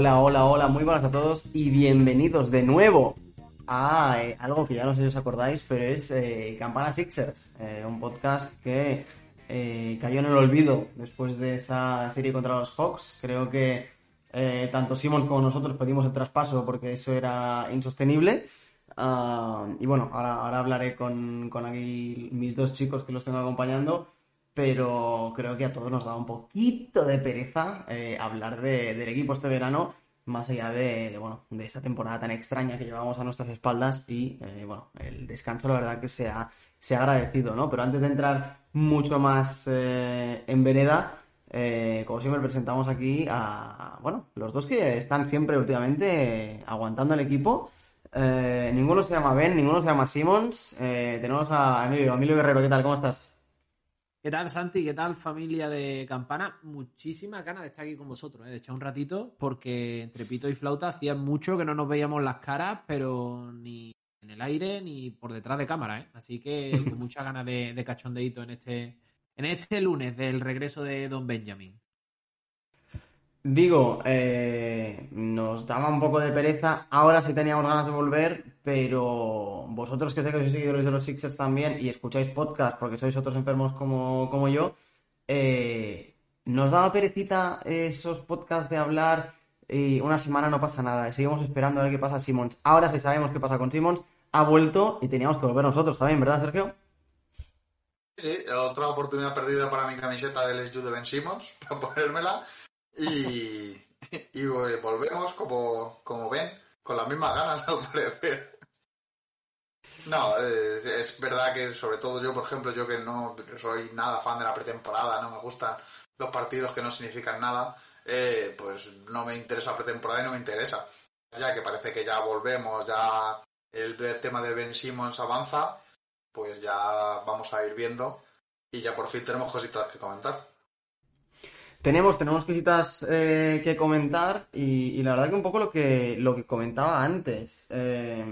Hola, hola, hola, muy buenas a todos y bienvenidos de nuevo a eh, algo que ya no sé si os acordáis, pero es eh, Campana Sixers, eh, un podcast que eh, cayó en el olvido después de esa serie contra los Hawks. Creo que tanto Simon como nosotros pedimos el traspaso porque eso era insostenible. Ah, y bueno, ahora, ahora hablaré con, con aquí mis dos chicos que los tengo acompañando pero creo que a todos nos da un poquito de pereza eh, hablar de- del equipo este verano, más allá de, bueno, de esta temporada tan extraña que llevamos a nuestras espaldas y, eh, bueno, el descanso la verdad que se ha, agradecido, ¿no? Pero antes de entrar mucho más eh, en vereda, eh, como siempre presentamos aquí a, bueno, los dos que están siempre últimamente aguantando el equipo. Ninguno se llama Ben, ninguno se llama Simmons. Tenemos a Emilio, Emilio Guerrero, ¿qué tal? ¿Cómo estás? ¿Qué tal, Santi? ¿Qué tal, familia de Campana? Muchísimas ganas de estar aquí con vosotros, ¿eh? de echar un ratito, porque entre pito y flauta hacía mucho que no nos veíamos las caras, pero ni en el aire ni por detrás de cámara, ¿eh? Así que con muchas ganas de, de cachondeíto en este, en este lunes del regreso de Don Benjamin. Digo, eh, nos daba un poco de pereza, ahora sí teníamos ganas de volver, pero vosotros que sé que sois seguidores de los Sixers también y escucháis podcast porque sois otros enfermos como, como yo, eh, nos daba perecita esos podcasts de hablar y una semana no pasa nada, seguimos esperando a ver qué pasa Simmons. Ahora sí sabemos qué pasa con Simmons, ha vuelto y teníamos que volver nosotros también, ¿verdad, Sergio? Sí, otra oportunidad perdida para mi camiseta del SU de Ben Simmons, para ponérmela. Y, y volvemos como, como ven, con las mismas ganas al parecer. No, eh, es verdad que sobre todo yo, por ejemplo, yo que no soy nada fan de la pretemporada, no me gustan los partidos que no significan nada, eh, pues no me interesa pretemporada y no me interesa. Ya que parece que ya volvemos, ya el tema de Ben Simmons avanza, pues ya vamos a ir viendo y ya por fin tenemos cositas que comentar. Tenemos, tenemos cositas eh, que comentar y, y la verdad que un poco lo que, lo que comentaba antes. Eh,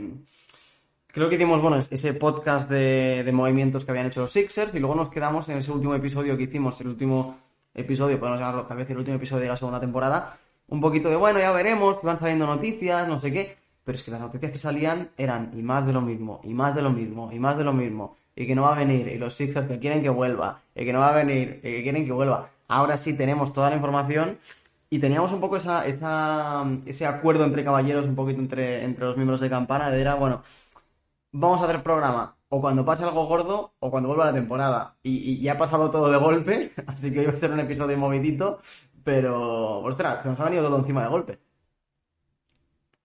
creo que hicimos, bueno, es- ese podcast de, de movimientos que habían hecho los Sixers y luego nos quedamos en ese último episodio que hicimos, el último episodio, podemos llamarlo tal vez el último episodio de la segunda temporada, un poquito de, bueno, ya veremos, que van saliendo noticias, no sé qué, pero es que las noticias que salían eran y más de lo mismo, y más de lo mismo, y más de lo mismo, y que no va a venir, y los Sixers que quieren que vuelva, y que no va a venir, y que quieren que vuelva. Ahora sí tenemos toda la información y teníamos un poco esa, ese acuerdo entre caballeros, un poquito entre, entre los miembros de Campana, de era, bueno, vamos a hacer programa o cuando pase algo gordo o cuando vuelva la temporada. Y, y ya ha pasado todo de golpe, así que hoy va a ser un episodio movidito, pero, ostras, se nos ha venido todo encima de golpe.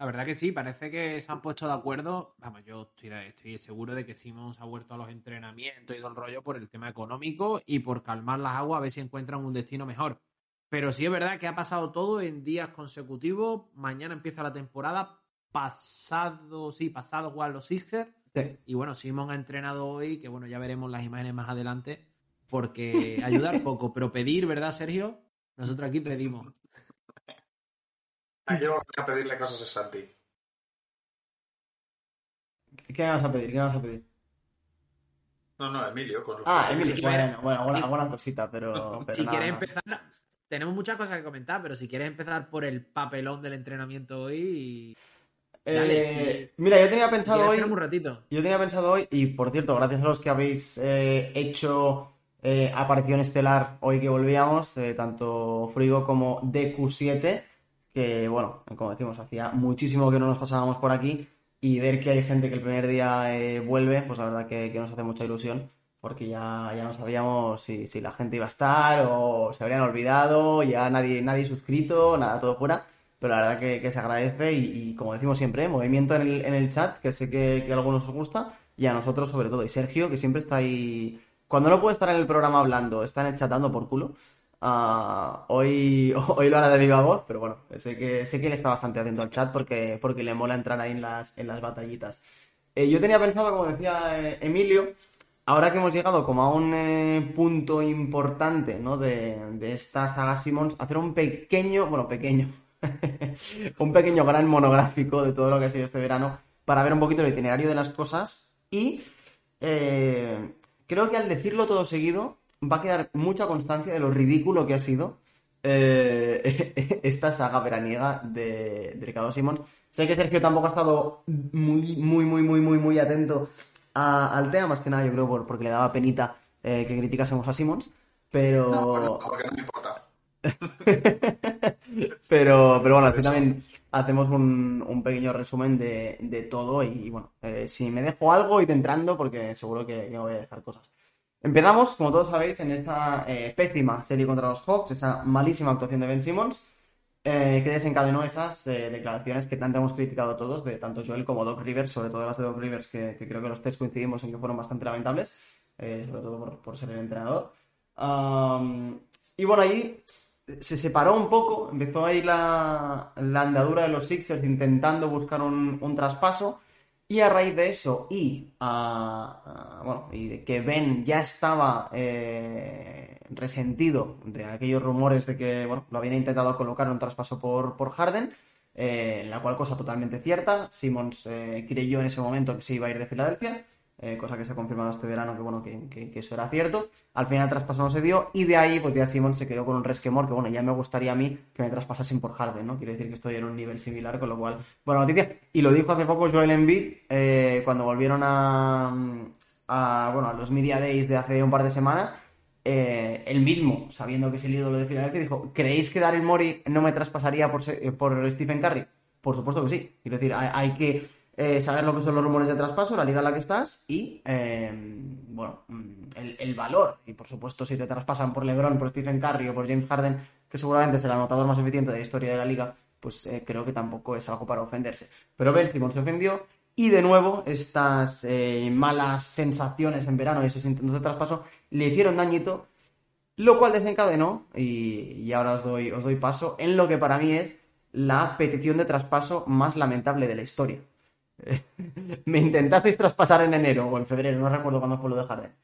La verdad que sí, parece que se han puesto de acuerdo. Vamos, yo estoy, estoy seguro de que Simons ha vuelto a los entrenamientos y todo el rollo por el tema económico y por calmar las aguas a ver si encuentran un destino mejor. Pero sí es verdad que ha pasado todo en días consecutivos. Mañana empieza la temporada. Pasado, sí, pasado jugar los Sixers. Sí. Y bueno, Simon ha entrenado hoy, que bueno, ya veremos las imágenes más adelante. Porque ayudar poco, pero pedir, ¿verdad, Sergio? Nosotros aquí pedimos. Aquí vamos a pedirle cosas a Santi. ¿Qué vas a pedir? ¿Qué me vas a pedir? No, no, Emilio, con Ah. Emilio, bueno, bueno, alguna, alguna cosita, pero, pero si nada, quieres nada. empezar, tenemos muchas cosas que comentar, pero si quieres empezar por el papelón del entrenamiento hoy, Dale, Eh, sí. Mira, yo tenía pensado hoy. tenemos un ratito. Yo tenía pensado hoy, y por cierto, gracias a los que habéis eh, hecho eh, aparición estelar hoy que volvíamos, eh, tanto Frigo como DQ7, que bueno, como decimos, hacía muchísimo que no nos pasábamos por aquí, y ver que hay gente que el primer día eh, vuelve, pues la verdad que, que nos hace mucha ilusión. porque ya, ya no sabíamos si, si la gente iba a estar o se habrían olvidado, ya nadie, nadie suscrito, nada, todo fuera. Pero la verdad que, que se agradece y, como decimos siempre, movimiento en el, en el chat, que sé que, que a algunos os gusta, y a nosotros sobre todo. Y Sergio, que siempre está ahí. Cuando no puede estar en el programa hablando, está en el chat dando por culo. Ah, hoy, hoy lo hará de viva voz, pero bueno, sé que, sé que él está bastante atento al chat porque, porque le mola entrar ahí en las, en las batallitas. Eh, yo tenía pensado, como decía eh, Emilio, ahora que hemos llegado como a un eh, punto importante ¿no? de, de esta saga Simmons, hacer un pequeño, bueno, pequeño, un pequeño gran monográfico de todo lo que ha sido este verano para ver un poquito el itinerario de las cosas y creo que al decirlo todo seguido va a quedar mucha constancia de lo ridículo que ha sido eh, esta saga veraniega de, de Ricardo Simons. Sé que Sergio tampoco ha estado muy, muy, muy, muy, muy, muy atento a- al tema, más que nada yo creo por- porque le daba penita eh, que criticásemos a Simons, pero... No, porque no me importa. Pero, pero bueno, así también hacemos un, un pequeño resumen de, de todo y, bueno, eh, si me dejo algo, id entrando porque seguro que, que me voy a dejar cosas. Empezamos, como todos sabéis, en esta eh, pésima serie contra los Hawks, esa malísima actuación de Ben Simmons, eh, que desencadenó esas eh, declaraciones que tanto hemos criticado todos, de tanto Joel como Doc Rivers, sobre todo las de Doc Rivers, que, que creo que los tres coincidimos en que fueron bastante lamentables, eh, sobre todo por, por ser el entrenador. Am, y bueno, ahí se separó un poco, empezó ahí la, la andadura de los Sixers intentando buscar un, un traspaso. Y a raíz de eso, y, ah, ah, bueno, y de que Ben ya estaba eh, resentido de aquellos rumores de que bueno, lo habían intentado colocar en un traspaso por, por Harden, eh, la cual cosa totalmente cierta. Simmons eh, creyó en ese momento que se iba a ir de Filadelfia, eh, cosa que se ha confirmado este verano que, bueno, que, eso era cierto. Al final el traspaso no se dio y de ahí pues ya Simmons se quedó con un resquemor que bueno, ya me gustaría a mí que me traspasasen por Harden, ¿no? Quiero decir que estoy en un nivel similar, con lo cual, buena noticia. Y lo dijo hace poco Joel Embiid eh, cuando volvieron a, a, bueno, a los Media Days de hace un par de semanas. eh, él mismo, sabiendo que es el ídolo de Filadelfia, dijo, ¿creéis que Daryl Morey no me traspasaría por, se- por Stephen Curry? Por supuesto que sí. Quiero decir, hay que eh, saber lo que son los rumores de traspaso, la liga en la que estás y, eh, bueno, mm, el, valor. Y por supuesto, si te traspasan por LeBron, por Stephen Curry o por James Harden, que seguramente es el anotador más eficiente de la historia de la liga, pues eh, creo que tampoco es algo para ofenderse. Pero Ben Simmons se ofendió y de nuevo estas malas sensaciones en verano y esos intentos de traspaso le hicieron dañito, lo cual desencadenó, y, y ahora os doy, os doy paso, en lo que para mí es la petición de traspaso más lamentable de la historia. Me intentasteis traspasar en enero o en febrero, no recuerdo cuándo fue lo de Harden.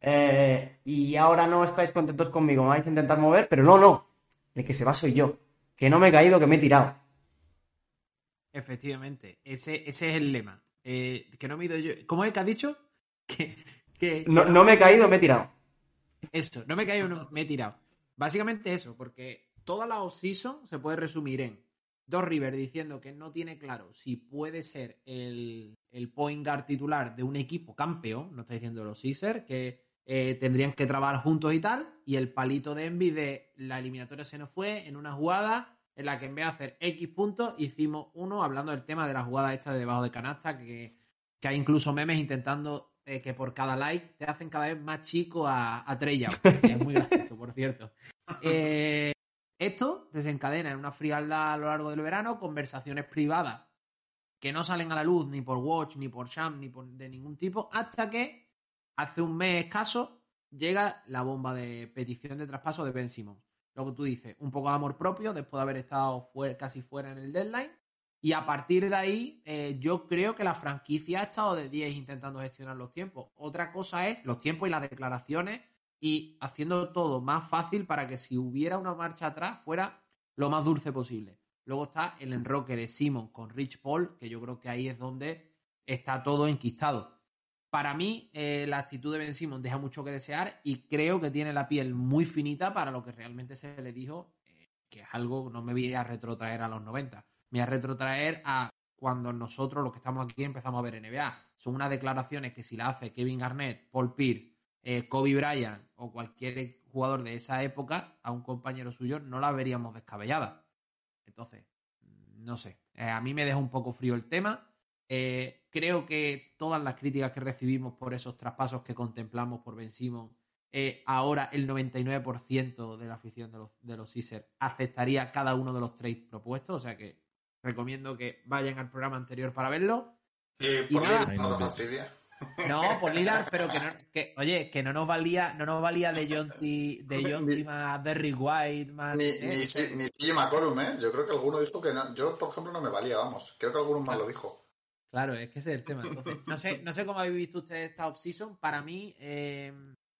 Eh, y ahora no estáis contentos conmigo, me vais a intentar mover, pero no, no. El que se va soy yo. Que no me he caído, que me he tirado. Efectivamente, ese, ese es el lema. Eh, que no me he ido yo. ¿Cómo es que has dicho? Que, que- No, que no me he caído, me he tirado. Eso, no me he caído, no, me he tirado. Básicamente eso, porque toda la off-season se puede resumir en Dos River diciendo que no tiene claro si puede ser el, el point guard titular de un equipo campeón, no está diciendo los Sixers, que eh, tendrían que trabajar juntos y tal, y el palito de Envy de la eliminatoria se nos fue en una jugada en la que en vez de hacer X puntos, hicimos uno hablando del tema de la jugada esta de debajo de canasta, que, que hay incluso memes intentando eh, que por cada like te hacen cada vez más chico a, a Trey Young, que es muy gracioso, por cierto. Eh, esto desencadena en una frialdad a lo largo del verano, conversaciones privadas que no salen a la luz ni por Watch, ni por Sham, ni por de ningún tipo, hasta que hace un mes escaso llega la bomba de petición de traspaso de Ben Simmons. Lo que tú dices, un poco de amor propio después de haber estado casi fuera en el deadline. Y a partir de ahí, eh, yo creo que la franquicia ha estado de 10 intentando gestionar los tiempos. Otra cosa es los tiempos y las declaraciones y haciendo todo más fácil para que si hubiera una marcha atrás fuera lo más dulce posible. Luego está el enroque de Simon con Rich Paul, que yo creo que ahí es donde está todo enquistado. Para mí, eh, la actitud de Ben Simon deja mucho que desear y creo que tiene la piel muy finita para lo que realmente se le dijo, eh, que es algo, no me voy a retrotraer a los 90, me voy a retrotraer a cuando nosotros, los que estamos aquí, empezamos a ver NBA. Son unas declaraciones que si la hace Kevin Garnett, Paul Pierce, eh, Kobe Bryant o cualquier jugador de esa época, a un compañero suyo, no la veríamos descabellada. Entonces, no sé, eh, a mí me deja un poco frío el tema. Eh, creo que todas las críticas que recibimos por esos traspasos que contemplamos por Ben Simon, eh, ahora el 99% de la afición de los, de los Caesars aceptaría cada uno de los trades propuestos. O sea que recomiendo que vayan al programa anterior para verlo. Y por nada, no te fastidia. No, por Lillard, pero que, no, que oye, que no nos valía, no nos valía de John T, de John T más Derrick White más. Ni, ni, ni, ni McCollum, ¿eh? Yo creo que alguno dijo que no. Yo, por ejemplo, no me valía, vamos. Creo que alguno más lo dijo. Claro, es que ese es el tema. Entonces, no sé, no sé cómo habéis visto ustedes esta off-season. Para mí, eh,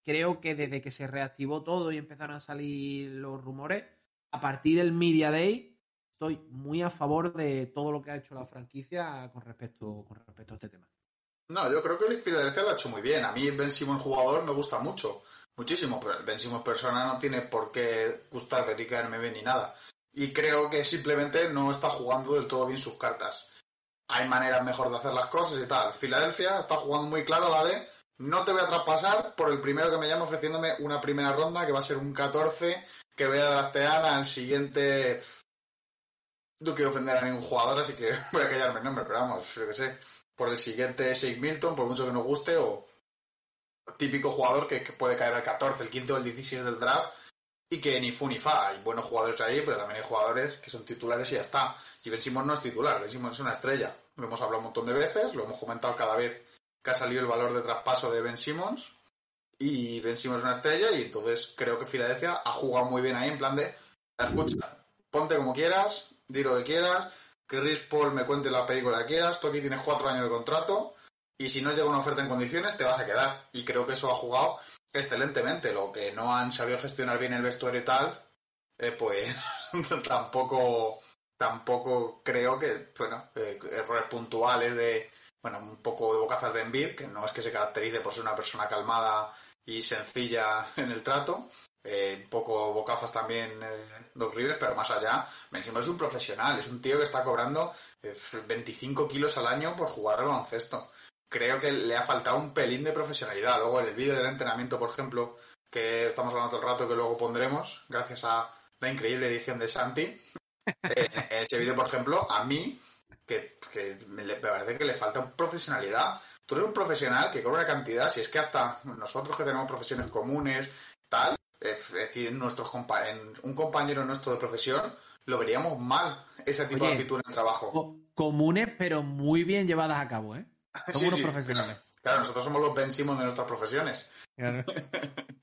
creo que desde que se reactivó todo y empezaron a salir los rumores, a partir del Media Day, estoy muy a favor de todo lo que ha hecho la franquicia con respecto, con respecto a este tema. No, yo creo que el Philadelphia lo ha hecho muy bien. A mí Ben Simon jugador me gusta mucho, muchísimo, pero Ben Simon persona no tiene por qué gustarme ni caerme bien ni nada. Y creo que simplemente no está jugando del todo bien sus cartas. Hay maneras mejor de hacer las cosas y tal. Filadelfia está jugando muy claro la de no te voy a traspasar por el primero que me llame ofreciéndome una primera ronda que va a ser un 14 que voy a draftear al siguiente... No quiero ofender a ningún jugador, así que voy a callarme el nombre, pero vamos, yo que sé por el siguiente Shake Milton, por mucho que nos guste, o típico jugador que, puede caer al 14, el 15 o el 16 del draft y que ni fu ni fa. Hay buenos jugadores ahí, pero también hay jugadores que son titulares y ya está. Y Ben Simmons no es titular, Ben Simmons es una estrella. Lo hemos hablado un montón de veces, lo hemos comentado cada vez que ha salido el valor de traspaso de Ben Simmons. Y Ben Simmons es una estrella y entonces creo que Filadelfia ha jugado muy bien ahí en plan de, escucha, ponte como quieras, di lo que quieras, que Rich Paul me cuente la película que quieras, tú aquí tienes cuatro años de contrato y si no llega una oferta en condiciones te vas a quedar. Y creo que eso ha jugado excelentemente. Lo que no han sabido gestionar bien el vestuario y tal, eh, pues tampoco, tampoco creo que, bueno, eh, errores puntuales de, bueno, un poco de bocazas de Embiid, que no es que se caracterice por ser una persona calmada y sencilla en el trato, eh, un poco bocazas también eh, Doc Rivers, pero más allá, Ben Simmons es un profesional, es un tío que está cobrando eh, 25 kilos al año por jugar al baloncesto. Creo que le ha faltado un pelín de profesionalidad. Luego en el vídeo del entrenamiento, por ejemplo, que estamos hablando todo el rato, que luego pondremos, gracias a la increíble edición de Santi, eh, en ese vídeo, por ejemplo, a mí, que, que me, me parece que le falta profesionalidad. Tú eres un profesional que cobra cantidad, si es que hasta nosotros que tenemos profesiones comunes, tal, es decir, nuestros compa en un compañero nuestro de profesión, lo veríamos mal ese tipo Oye, de actitud en el trabajo. Co comunes, pero muy bien llevadas a cabo, ¿eh? Somos Sí, unos sí, profesionales. Claro, claro, nosotros somos los Ben de nuestras profesiones. Claro.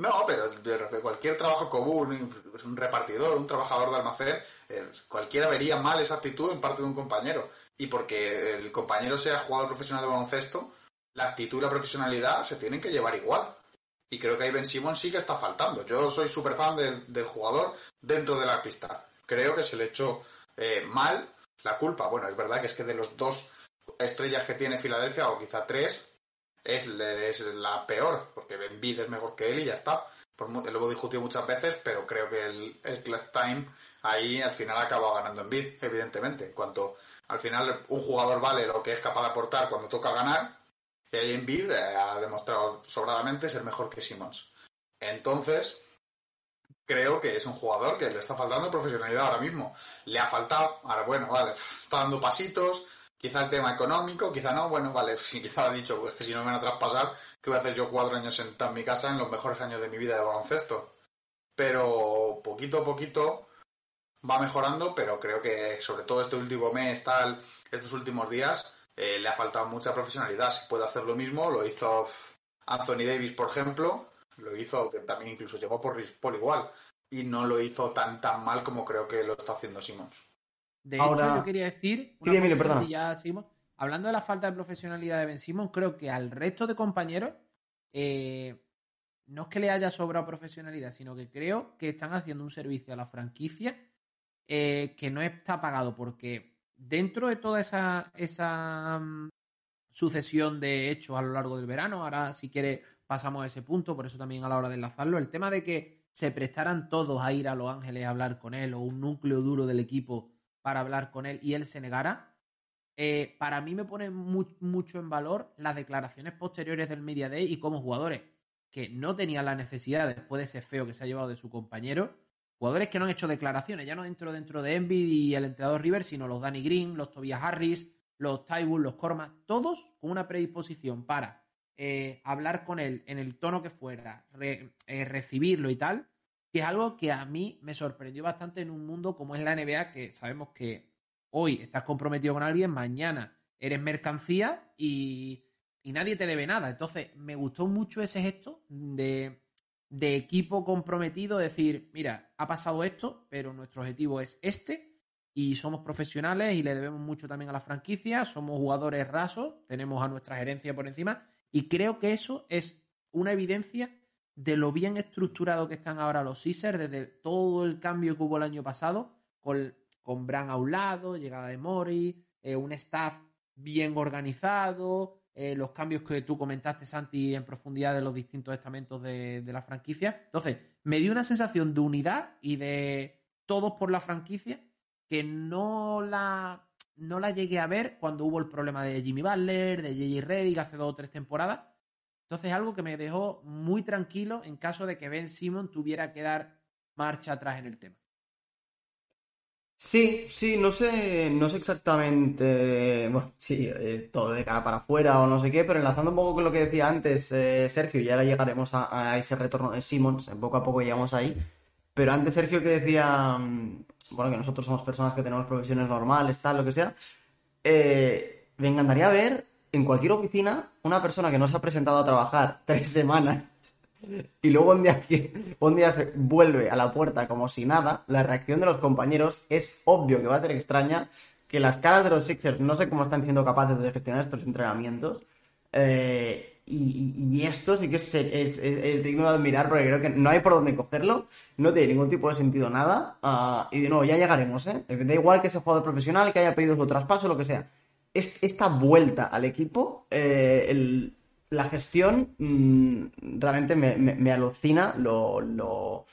No, pero de, de cualquier trabajo común, un repartidor, un trabajador de almacén, eh, cualquiera vería mal esa actitud en parte de un compañero. Y porque el compañero sea jugador profesional de baloncesto, la actitud y la profesionalidad se tienen que llevar igual. Y creo que ahí Ben Simon sí que está faltando. Yo soy súper fan del, del, jugador dentro de la pista. Creo que se le echó eh, mal la culpa. Bueno, es verdad que es que de los dos estrellas que tiene Filadelfia, o quizá tres, es, es, la peor, porque Embiid es mejor que él y ya está. Por, lo hemos discutido muchas veces, pero creo que el, el clutch time ahí al final ha acabado ganando Embiid, evidentemente. En cuanto al final un jugador vale lo que es capaz de aportar cuando toca ganar, ahí Embiid ha demostrado sobradamente ser mejor que Simmons. Entonces, creo que es un jugador que le está faltando profesionalidad ahora mismo. Le ha faltado, ahora bueno, vale, está dando pasitos, quizá el tema económico, quizá no, bueno, vale, quizá ha dicho, pues que si no me van a traspasar, que voy a hacer yo cuatro años sentado en mi casa en los mejores años de mi vida de baloncesto. Pero poquito a poquito va mejorando, pero creo que sobre todo este último mes, tal, estos últimos días, eh, le ha faltado mucha profesionalidad. Si puede hacer lo mismo, lo hizo Anthony Davis, por ejemplo, lo hizo, que también incluso llegó por Paul igual, y no lo hizo tan tan mal como creo que lo está haciendo Simmons. De Ahora... hecho, yo quería decir, una ya seguimos, hablando de la falta de profesionalidad de Ben Simmons, creo que al resto de compañeros eh, no es que le haya sobrado profesionalidad, sino que creo que están haciendo un servicio a la franquicia eh, que no está pagado porque dentro de toda esa, um, sucesión de hechos a lo largo del verano, ahora si quiere pasamos a ese punto, por eso también a la hora de enlazarlo, el tema de que se prestaran todos a ir a Los Ángeles a hablar con él o un núcleo duro del equipo para hablar con él y él se negara, eh, para mí me pone mu mucho en valor las declaraciones posteriores del Media Day y como jugadores que no tenían la necesidad después de ese feo que se ha llevado de su compañero, jugadores que no han hecho declaraciones, ya no dentro dentro de Envid y el entrenador River, sino los Danny Green, los Tobias Harris, los Tybull, los Cormas, todos con una predisposición para eh, hablar con él en el tono que fuera, eh, recibirlo y tal, que es algo que a mí me sorprendió bastante en un mundo como es la NBA, que sabemos que hoy estás comprometido con alguien, mañana eres mercancía y, y nadie te debe nada. Entonces, me gustó mucho ese gesto de, de equipo comprometido, decir, mira, ha pasado esto, pero nuestro objetivo es este y somos profesionales y le debemos mucho también a la franquicia, somos jugadores rasos, tenemos a nuestra gerencia por encima y creo que eso es una evidencia de lo bien estructurado que están ahora los Caesars desde todo el cambio que hubo el año pasado con, con Bran a un lado, llegada de Mori, eh, un staff bien organizado, eh, los cambios que tú comentaste, Santi, en profundidad de los distintos estamentos de, de la franquicia. Entonces, me dio una sensación de unidad y de todos por la franquicia que no la, no la llegué a ver cuando hubo el problema de Jimmy Butler, de JJ Reddick hace dos o tres temporadas. Entonces, algo que me dejó muy tranquilo en caso de que Ben Simon tuviera que dar marcha atrás en el tema. Sí, sí, no sé, no sé exactamente, bueno, sí, es todo de cara para afuera o no sé qué, pero enlazando un poco con lo que decía antes eh, Sergio, y ahora llegaremos a, a, ese retorno de Simmons, poco a poco llegamos ahí, pero antes Sergio que decía, mm, bueno, que nosotros somos personas que tenemos profesiones normales, tal, lo que sea, eh, me encantaría ver en cualquier oficina una persona que no se ha presentado a trabajar tres semanas y luego un día, un día se vuelve a la puerta como si nada, la reacción de los compañeros es obvio que va a ser extraña, que las caras de los Sixers no sé cómo están siendo capaces de gestionar estos entrenamientos. Eh, y, esto sí que es, es, digno de admirar porque creo que no hay por dónde cogerlo, no tiene ningún tipo de sentido nada. Uh, y de nuevo, ya llegaremos, ¿eh? Da igual que sea jugador profesional, que haya pedido su traspaso, lo que sea. esta vuelta al equipo, eh, el, la gestión mmm, realmente me, me, me, alucina lo, lo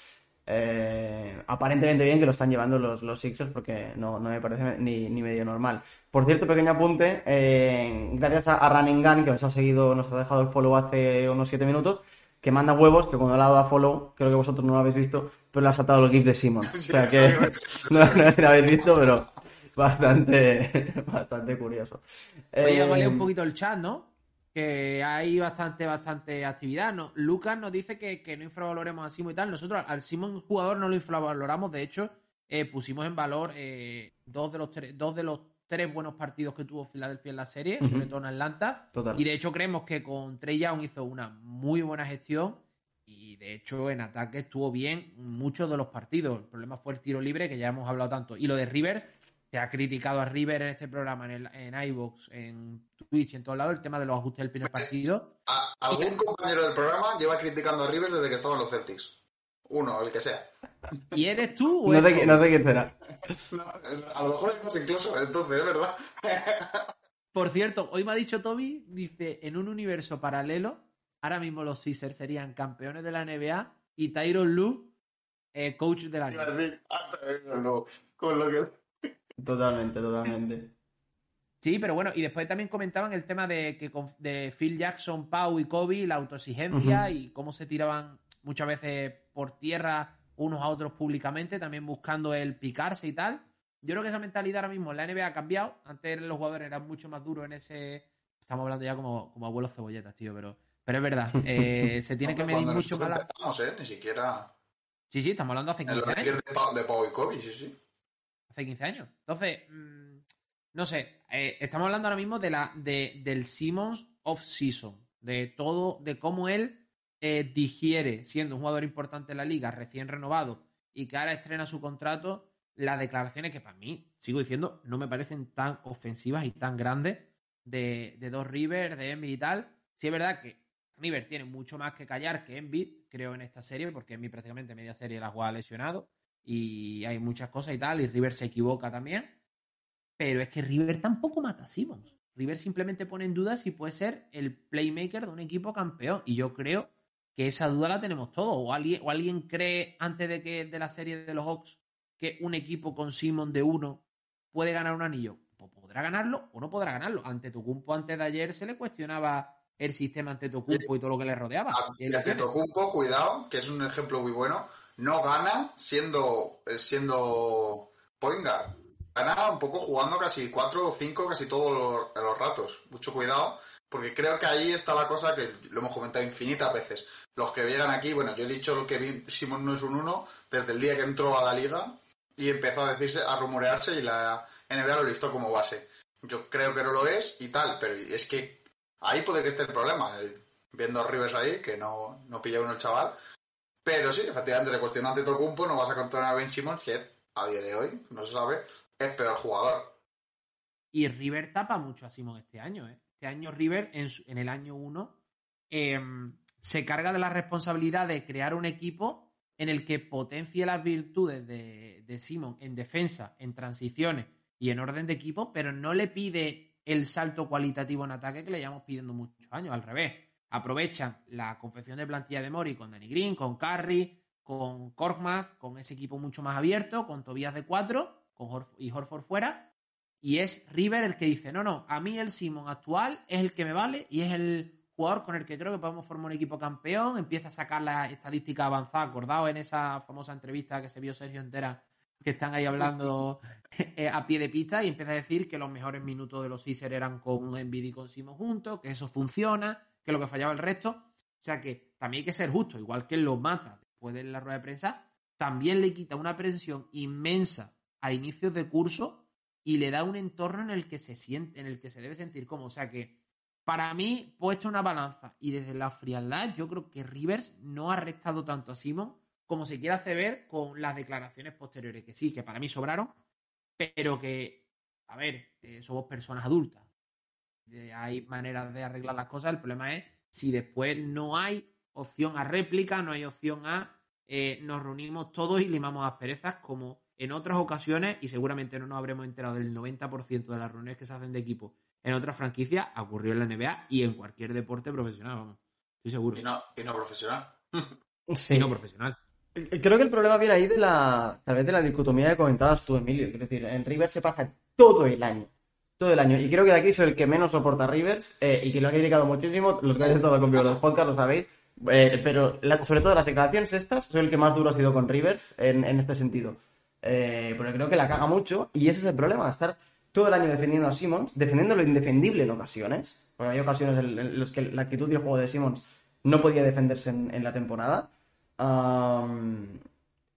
eh, aparentemente bien que lo están llevando los, los Sixers porque no, no me parece ni, ni, medio normal. Por cierto, pequeño apunte, eh, gracias a, a Running Gun, que nos ha seguido, nos ha dejado el follow hace unos 7 minutos, que manda huevos, que cuando le ha dado a follow, creo que vosotros no lo habéis visto, pero le ha saltado el GIF de Simon. O sea que no, no sé si lo habéis visto, pero bastante, bastante curioso. Oye, eh, vale un poquito el chat, ¿no? Que hay bastante, bastante actividad. No, Lucas nos dice que, que, no infravaloremos a Simon y tal. Nosotros al Simon jugador no lo infravaloramos. De hecho, eh, pusimos en valor eh, dos, de los tres, dos de los tres buenos partidos que tuvo Filadelfia en la serie, uh -huh. sobre todo en Atlanta. Total. Y de hecho creemos que con Trey Young hizo una muy buena gestión. Y de hecho en ataque estuvo bien muchos de los partidos. El problema fue el tiro libre, que ya hemos hablado tanto. Y lo de Rivers, se ha criticado a River en este programa, en, el, en iVoox, en Twitch, en todos lados, el tema de los ajustes del primer partido. A, algún y... compañero del programa lleva criticando a Rivers desde que estaban los Celtics. Uno, el que sea. ¿Y eres tú? O no, eres sé, no sé quién será. a lo mejor es incluso, entonces, es verdad. Por cierto, hoy me ha dicho Toby, dice, en un universo paralelo, ahora mismo los Caesars serían campeones de la NBA y Tyron Lue, eh, coach de la NBA. Con lo que Totalmente, totalmente. Sí, pero bueno, y después también comentaban el tema de que de Phil Jackson, Pau y Kobe, la autoexigencia uh -huh. y cómo se tiraban muchas veces por tierra unos a otros públicamente, también buscando el picarse y tal. Yo creo que esa mentalidad ahora mismo en la NBA ha cambiado. Antes los jugadores eran mucho más duros en ese. Estamos hablando ya como, como abuelos cebolletas, tío, pero, pero es verdad. Eh, se tiene que medir mucho más. La... ¿eh? Ni siquiera. Sí, sí, estamos hablando hace 15 años. De, Pau, de Pau y Kobe, sí, sí hace 15 años. Entonces, mmm, no sé, eh, estamos hablando ahora mismo de la, de, del Simmons off-season, de todo, de cómo él eh, digiere, siendo un jugador importante en la liga, recién renovado, y que ahora estrena su contrato, las declaraciones que para mí, sigo diciendo, no me parecen tan ofensivas y tan grandes de, de dos Rivers, de Envy y tal. Sí es verdad que River tiene mucho más que callar que Envy, creo, en esta serie, porque Envy prácticamente media serie la juega lesionado y hay muchas cosas y tal, y River se equivoca también. Pero es que River tampoco mata a Simmons. River simplemente pone en duda si puede ser el playmaker de un equipo campeón. Y yo creo que esa duda la tenemos todos. O alguien, o alguien cree antes de que de la serie de los Hawks que un equipo con Simmons de uno puede ganar un anillo. Pues podrá ganarlo o no podrá ganarlo. Ante Tocumpo antes de ayer se le cuestionaba el sistema ante Tocumpo y todo lo que le rodeaba. Y ante Tocumpo, cuidado, que es un ejemplo muy bueno no gana siendo, siendo point guard. gana un poco jugando casi 4 o 5 casi todos los, los ratos. Mucho cuidado, porque creo que ahí está la cosa que lo hemos comentado infinitas veces. Los que llegan aquí, bueno, yo he dicho que Simon no es un 1 desde el día que entró a la liga y empezó a decirse, a rumorearse y la NBA lo listó como base. Yo creo que no lo es y tal, pero es que ahí puede que esté el problema. Eh, viendo a Rivers ahí, que no, no pilla uno el chaval. Pero sí, efectivamente, le cuestiona ante Tocumpo, no vas a contar a Ben Simmons, que a día de hoy, no se sabe, es peor jugador. Y River tapa mucho a Simon este año, ¿eh? Este año River, en, en el año 1, em, se carga de la responsabilidad de crear un equipo en el que potencie las virtudes de, de Simon en defensa, en transiciones y en orden de equipo, pero no le pide el salto cualitativo en ataque que le llevamos pidiendo muchos años, al revés. Aprovechan la confección de plantilla de Mori con Danny Green, con Curry, con Korkmaz, con ese equipo mucho más abierto, con Tobias de 4 con y Horford fuera. Y es River el que dice, no, no, a mí el Simon actual es el que me vale y es el jugador con el que creo que podemos formar un equipo campeón. Empieza a sacar la estadística avanzada, acordado en esa famosa entrevista que se vio Sergio Entera que están ahí hablando eh, a pie de pista y empieza a decir que los mejores minutos de los Sixers eran con Envid y con Simon juntos, que eso funciona, que lo que fallaba el resto. O sea que también hay que ser justo, igual que lo mata después de la rueda de prensa, también le quita una presión inmensa a inicios de curso y le da un entorno en el que se siente, en el que se debe sentir como. O sea que, para mí, puesto una balanza y desde la frialdad, yo creo que Rivers no ha restado tanto a Simon como se quiere hacer ver con las declaraciones posteriores, que sí, que para mí sobraron, pero que, a ver, eh, somos personas adultas. Eh, hay maneras de arreglar las cosas, el problema es si después no hay opción a réplica, no hay opción a eh, nos reunimos todos y limamos asperezas como en otras ocasiones, y seguramente no nos habremos enterado del 90% de las reuniones que se hacen de equipo en otras franquicias, ocurrió en la NBA y en cualquier deporte profesional, vamos. Estoy seguro. Y no, y no profesional. sí. Y no profesional. Creo que el problema viene ahí de la, tal vez de la dicotomía que comentabas tú, Emilio. Es decir, en Rivers se pasa todo el año. Todo el año. Y creo que de aquí soy el que menos soporta Rivers eh, y que lo ha criticado muchísimo. Los que habéis estado conmigo en los podcasts lo sabéis. Eh, pero sobre todo las declaraciones estas, soy el que más duro ha sido con Rivers en, este sentido. Eh, porque creo que la caga mucho y ese es el problema, estar todo el año defendiendo a Simmons, defendiendo lo indefendible en ocasiones. Porque hay ocasiones en, las que la actitud y el juego de Simmons no podía defenderse en la temporada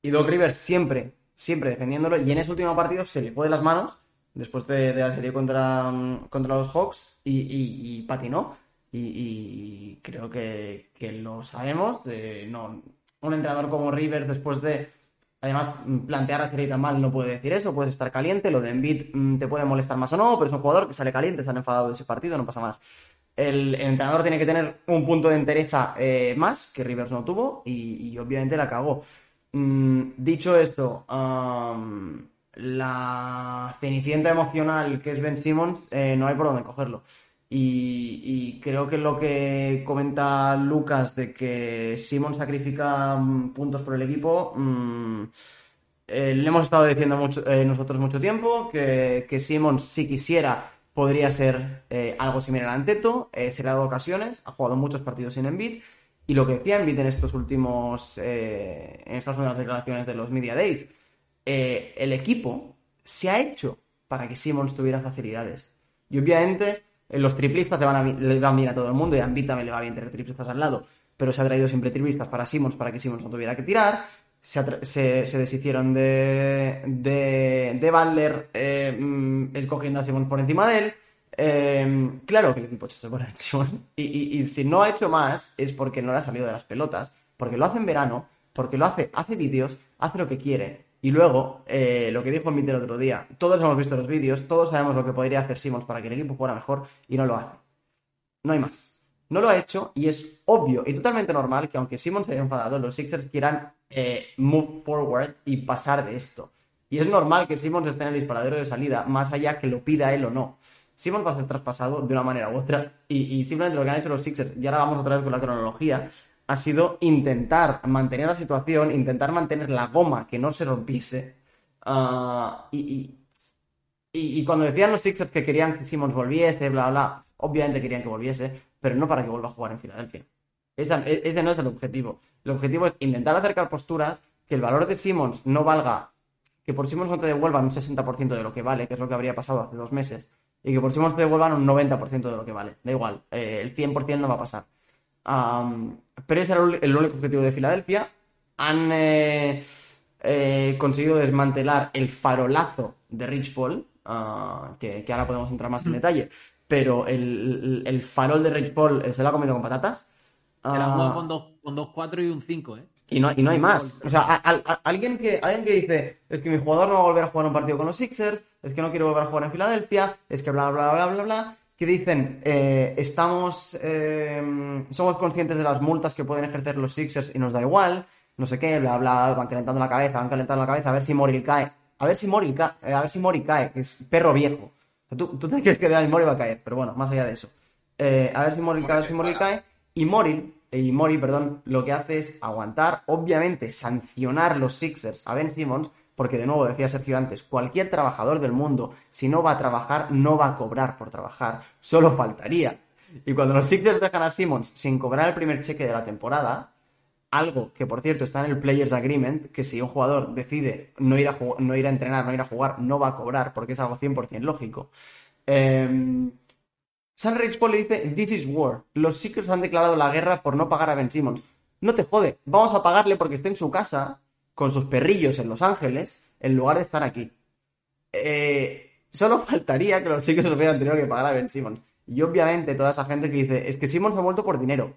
y Doc Rivers siempre, siempre defendiéndolo. Y en ese último partido se le fue de las manos después de, la serie contra, contra los Hawks y, patinó. Y, creo que, lo sabemos. no, un entrenador como Rivers, después de además plantear la serie tan mal, no puede decir eso. Puedes estar caliente. Lo de Embiid mm, te puede molestar más o no, pero es un jugador que sale caliente, han enfadado de ese partido, no pasa más el, entrenador tiene que tener un punto de entereza eh, más, que Rivers no tuvo, y, obviamente la cagó. Mm, dicho esto, la cenicienta emocional que es Ben Simmons, eh, no hay por dónde cogerlo. Y, creo que lo que comenta Lucas de que Simmons sacrifica mm, puntos por el equipo, mm, eh, le hemos estado diciendo mucho, nosotros mucho tiempo que, que si quisiera, podría ser eh, algo similar a Anteto, eh, se le ha dado ocasiones, ha jugado muchos partidos sin Embiid, y lo que decía Embiid en estos últimos, eh, en estas últimas declaraciones de los Media Days, el equipo se ha hecho para que Simmons tuviera facilidades. Y obviamente los triplistas le van, a, le van bien a todo el mundo, y a Embiid también le va bien tener triplistas al lado, pero se ha traído siempre triplistas para Simmons para que Simmons no tuviera que tirar, se, se, deshicieron de, de, de Butler eh, mm, escogiendo a Simon por encima de él. Eh, claro que el equipo se en Simon. Y, y, si no ha hecho más es porque no le ha salido de las pelotas, porque lo hace en verano, porque lo hace, hace vídeos, hace lo que quiere. Y luego, eh, lo que dijo Mitter el otro día, todos hemos visto los vídeos, todos sabemos lo que podría hacer Simons para que el equipo fuera mejor y no lo hace. No hay más. No lo ha hecho y es obvio y totalmente normal que aunque Simmons se haya enfadado, los Sixers quieran eh, move forward y pasar de esto. Y es normal que Simmons esté en el disparadero de salida, más allá que lo pida él o no. Simmons va a ser traspasado de una manera u otra y, simplemente lo que han hecho los Sixers, y ahora vamos otra vez con la cronología, ha sido intentar mantener la situación, intentar mantener la goma que no se rompiese. Ah, y, y, cuando decían los Sixers que querían que Simmons volviese, bla, bla, obviamente querían que volviese, pero no para que vuelva a jugar en Filadelfia. E, ese no es el objetivo. El objetivo es intentar acercar posturas, que el valor de Simmons no valga, que por Simmons no te devuelvan un 60% de lo que vale, que es lo que habría pasado hace dos meses, y que por Simmons te devuelvan un 90% de lo que vale. Da igual, eh, el 100% no va a pasar. pero ese era el único objetivo de Filadelfia. Han eh, eh, conseguido desmantelar el farolazo de Rich Paul, ah, que, ahora podemos entrar más en mm. detalle. Pero el, farol de Rich Paul se lo ha comido con patatas. Se la ha con 2-4 con y un 5, ¿eh? Y no, y no hay más. O sea, alguien, que, alguien que dice, es que mi jugador no va a volver a jugar un partido con los Sixers, es que no quiere volver a jugar en Filadelfia, es que bla, bla, bla, bla, bla, que dicen, eh, estamos, eh, somos conscientes de las multas que pueden ejercer los Sixers y nos da igual, no sé qué, bla, bla, van calentando la cabeza, van calentando la cabeza, a ver si Mori cae, a ver si Mori cae, eh, a ver si Mori cae, que es perro viejo. tú, tú te crees que de Mori va a caer, pero bueno, más allá de eso. a ver si Mori cae, a ver si Mori cae, y Mori y Mori, perdón, lo que hace es aguantar, obviamente sancionar los Sixers a Ben Simmons, porque de nuevo decía Sergio antes, cualquier trabajador del mundo, si no va a trabajar, no va a cobrar por trabajar, solo faltaría. Y cuando los Sixers dejan a Simmons sin cobrar el primer cheque de la temporada, algo que por cierto está en el Players Agreement, que si un jugador decide no ir a, no ir a entrenar, no ir a jugar, no va a cobrar, porque es algo 100% lógico. Eh, Rich Paul le dice, This is war. Los Sixers han declarado la guerra por no pagar a Ben Simmons. No te jode, vamos a pagarle porque esté en su casa, con sus perrillos en Los Ángeles, en lugar de estar aquí. Eh, solo faltaría que los Sixers hubieran tenido que pagar a Ben Simmons. Y obviamente toda esa gente que dice, es que Simmons ha vuelto por dinero.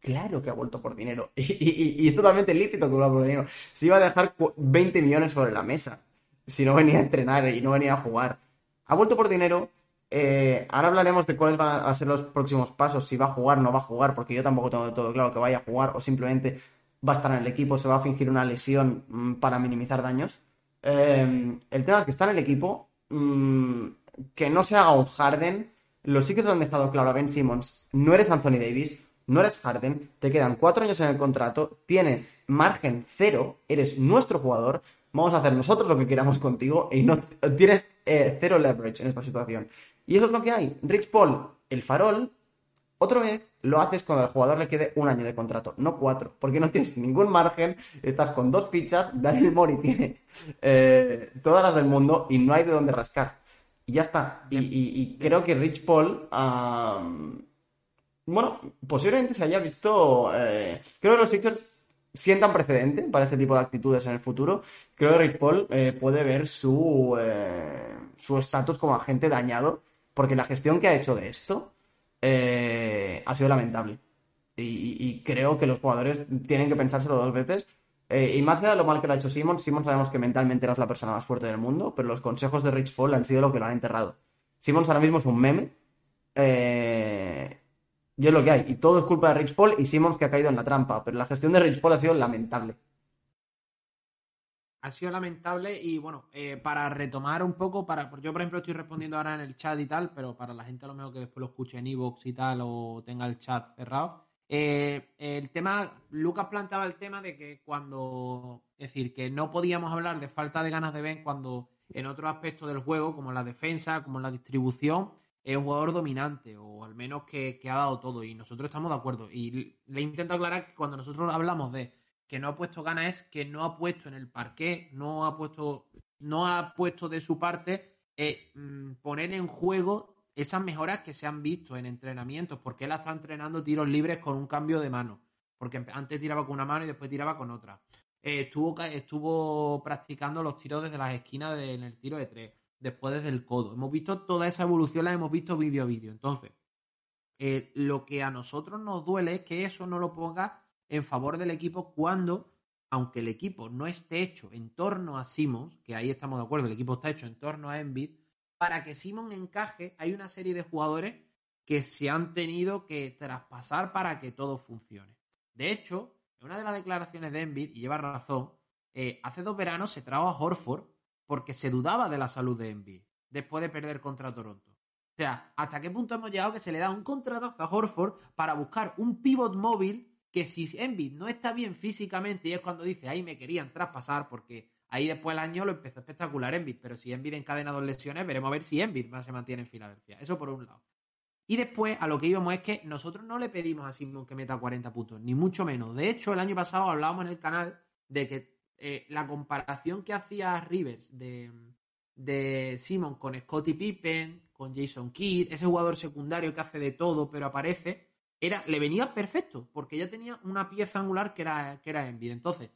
Claro que ha vuelto por dinero. Y, es totalmente lícito que vuelva por dinero. Se iba a dejar 20 millones sobre la mesa si no venía a entrenar y no venía a jugar. Ha vuelto por dinero eh, ahora hablaremos de cuáles van a ser los próximos pasos, si va a jugar, no va a jugar, porque yo tampoco tengo todo claro que vaya a jugar o simplemente va a estar en el equipo, se va a fingir una lesión mm, para minimizar daños. Eh, el tema es que está en el equipo, mm, que no se haga un Harden. Los que lo han dejado claro a Ben Simmons, no eres Anthony Davis, no eres Harden, te quedan cuatro años en el contrato, tienes margen cero, eres nuestro jugador, vamos a hacer nosotros lo que queramos contigo y no tienes eh, cero leverage en esta situación. Y eso es lo que hay. Rich Paul, el farol, otra vez lo haces cuando al jugador le quede un año de contrato, no cuatro, porque no tienes ningún margen, estás con dos fichas, Daryl Mori tiene eh, todas las del mundo y no hay de dónde rascar. Y ya está. Y, creo que Rich Paul, bueno, posiblemente se haya visto, eh, creo que los Sixers sientan precedente para este tipo de actitudes en el futuro. Creo que Rich Paul eh, puede ver su su estatus como agente dañado porque la gestión que ha hecho de esto eh, ha sido lamentable. Y, creo que los jugadores tienen que pensárselo dos veces. Eh, y más allá de lo mal que lo ha hecho Simon, Simon sabemos que mentalmente no es la persona más fuerte del mundo, pero los consejos de Rich Paul han sido lo que lo han enterrado. Simmons ahora mismo es un meme. Eh, y es lo que hay. Y todo es culpa de Rich Paul y Simmons que ha caído en la trampa. Pero la gestión de Rich Paul ha sido lamentable ha sido lamentable y bueno, eh, para retomar un poco, para yo por ejemplo estoy respondiendo ahora en el chat y tal, pero para la gente a lo mejor que después lo escuche en Evox y tal o tenga el chat cerrado, eh, el tema, Lucas planteaba el tema de que cuando, es decir, que no podíamos hablar de falta de ganas de Ben cuando en otros aspectos del juego, como la defensa, como la distribución, es un jugador dominante o al menos que, que ha dado todo y nosotros estamos de acuerdo. Y le intento aclarar que cuando nosotros hablamos de que no ha puesto ganas es que no ha puesto en el parqué, no ha puesto, no ha puesto de su parte eh, mm, poner en juego esas mejoras que se han visto en entrenamientos, porque él está entrenando tiros libres con un cambio de mano, porque antes tiraba con una mano y después tiraba con otra. Eh, estuvo, estuvo practicando los tiros desde las esquinas en el tiro de tres, después desde el codo. Hemos visto toda esa evolución, la hemos visto vídeo a vídeo. Entonces, eh, lo que a nosotros nos duele es que eso no lo ponga en favor del equipo cuando, aunque el equipo no esté hecho en torno a Simons, que ahí estamos de acuerdo, el equipo está hecho en torno a Embiid, para que Simons encaje hay una serie de jugadores que se han tenido que traspasar para que todo funcione. De hecho, en una de las declaraciones de Embiid, y lleva razón, eh, hace dos veranos se trajo a Horford porque se dudaba de la salud de Embiid después de perder contra Toronto. O sea, ¿hasta qué punto hemos llegado que se le da un contrato a Horford para buscar un pivot móvil que si Envid no está bien físicamente y es cuando dice, ahí me querían traspasar porque ahí después del año lo empezó espectacular Envid, pero si Envid encadena dos lesiones, veremos a ver si Envid se mantiene en Filadelfia. Eso por un lado. Y después a lo que íbamos es que nosotros no le pedimos a Simon que meta 40 puntos, ni mucho menos. De hecho, el año pasado hablábamos en el canal de que eh, la comparación que hacía Rivers de, de Simon con Scottie Pippen, con Jason Kidd, ese jugador secundario que hace de todo pero aparece, era, le venía perfecto, porque ya tenía una pieza angular que era, que era. Entonces,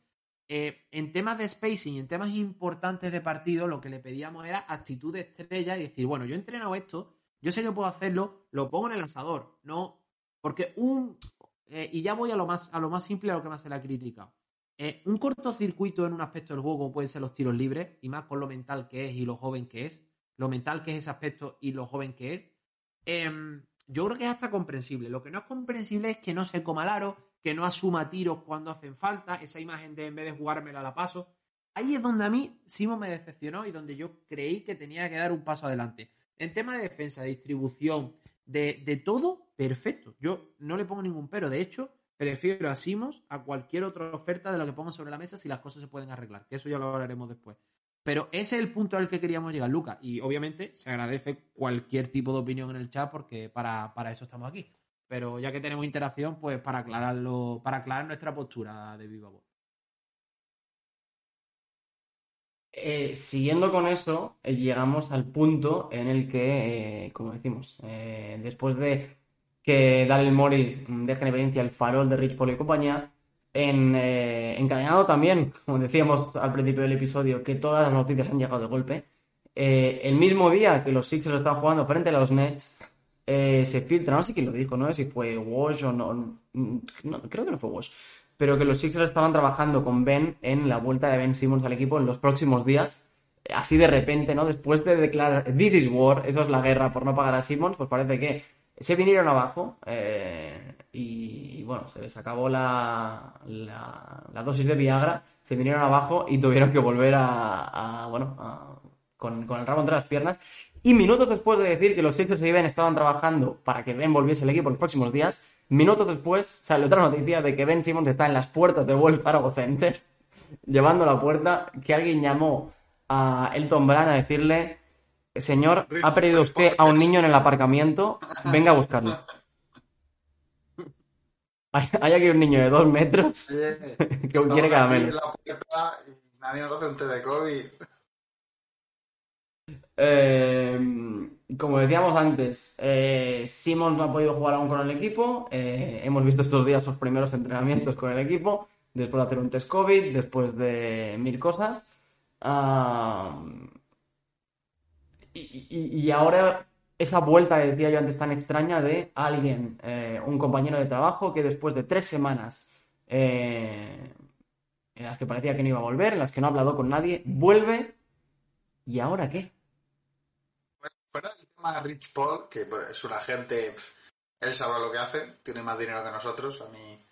eh, en temas de spacing, en temas importantes de partido, lo que le pedíamos era actitud de estrella y decir, bueno, yo he entrenado esto, yo sé que puedo hacerlo, lo pongo en el asador, no, porque un, eh, y ya voy a lo más, a lo más simple, a lo que más se la crítica. Eh, un cortocircuito en un aspecto del juego pueden ser los tiros libres, y más con lo mental que es y lo joven que es, lo mental que es ese aspecto y lo joven que es, em, yo creo que es hasta comprensible. Lo que no es comprensible es que no se coma el aro, que no asuma tiros cuando hacen falta, esa imagen de en vez de jugármela la paso. Ahí es donde a mí Simo me decepcionó y donde yo creí que tenía que dar un paso adelante. En tema de defensa, de distribución, de, de todo, perfecto. Yo no le pongo ningún pero. De hecho, prefiero a Simos a cualquier otra oferta de lo que pongan sobre la mesa si las cosas se pueden arreglar, que eso ya lo hablaremos después. Pero ese es el punto al que queríamos llegar, Lucas. Y obviamente se agradece cualquier tipo de opinión en el chat porque para, eso estamos aquí. Pero ya que tenemos interacción, pues para aclararlo, para aclarar nuestra postura de viva voz. Eh, siguiendo con eso, eh, llegamos al punto en el que, eh, como decimos, después de que Daryl Mori deje en evidencia el farol de Rich Paul y compañía. En, eh, encadenado también, como decíamos al principio del episodio, que todas las noticias han llegado de golpe. Eh, el mismo día que los Sixers estaban jugando frente a los Nets, eh, se filtra, no sé quién lo dijo, no sé si fue Wash o no, creo que no fue Wash, pero que los Sixers estaban trabajando con Ben en la vuelta de Ben Simmons al equipo en los próximos días. Así de repente, ¿no? Después de declarar This is War, eso es la guerra por no pagar a Simmons, pues parece que se vinieron abajo eh, y, bueno, se les acabó la, la, dosis de Viagra, se vinieron abajo y tuvieron que volver a, bueno, con, el rabo entre las piernas. Y minutos después de decir que los Sixers y Ben estaban trabajando para que Ben volviese al equipo los próximos días, minutos después sale otra noticia de que Ben Simmons está en las puertas de World Fargo Center, llevando la puerta, que alguien llamó a Elton Brand a decirle Señor, ha perdido usted a un niño en el aparcamiento. Venga a buscarlo. Hay, aquí un niño de dos metros que quiere caramelo. nadie nos hace un té de COVID. Eh, como decíamos antes, eh, Simons no ha podido jugar aún con el equipo. Eh, hemos visto estos días sus primeros entrenamientos con el equipo, después de hacer un test COVID, después de mil cosas. Ah, y, ahora esa vuelta, decía yo antes, tan extraña de alguien, eh, un compañero de trabajo que después de tres semanas eh, en las que parecía que no iba a volver, en las que no ha hablado con nadie, vuelve y ahora qué? Bueno, fuera del tema Rich Paul, que es un agente, él sabrá lo que hace, tiene más dinero que nosotros, a mí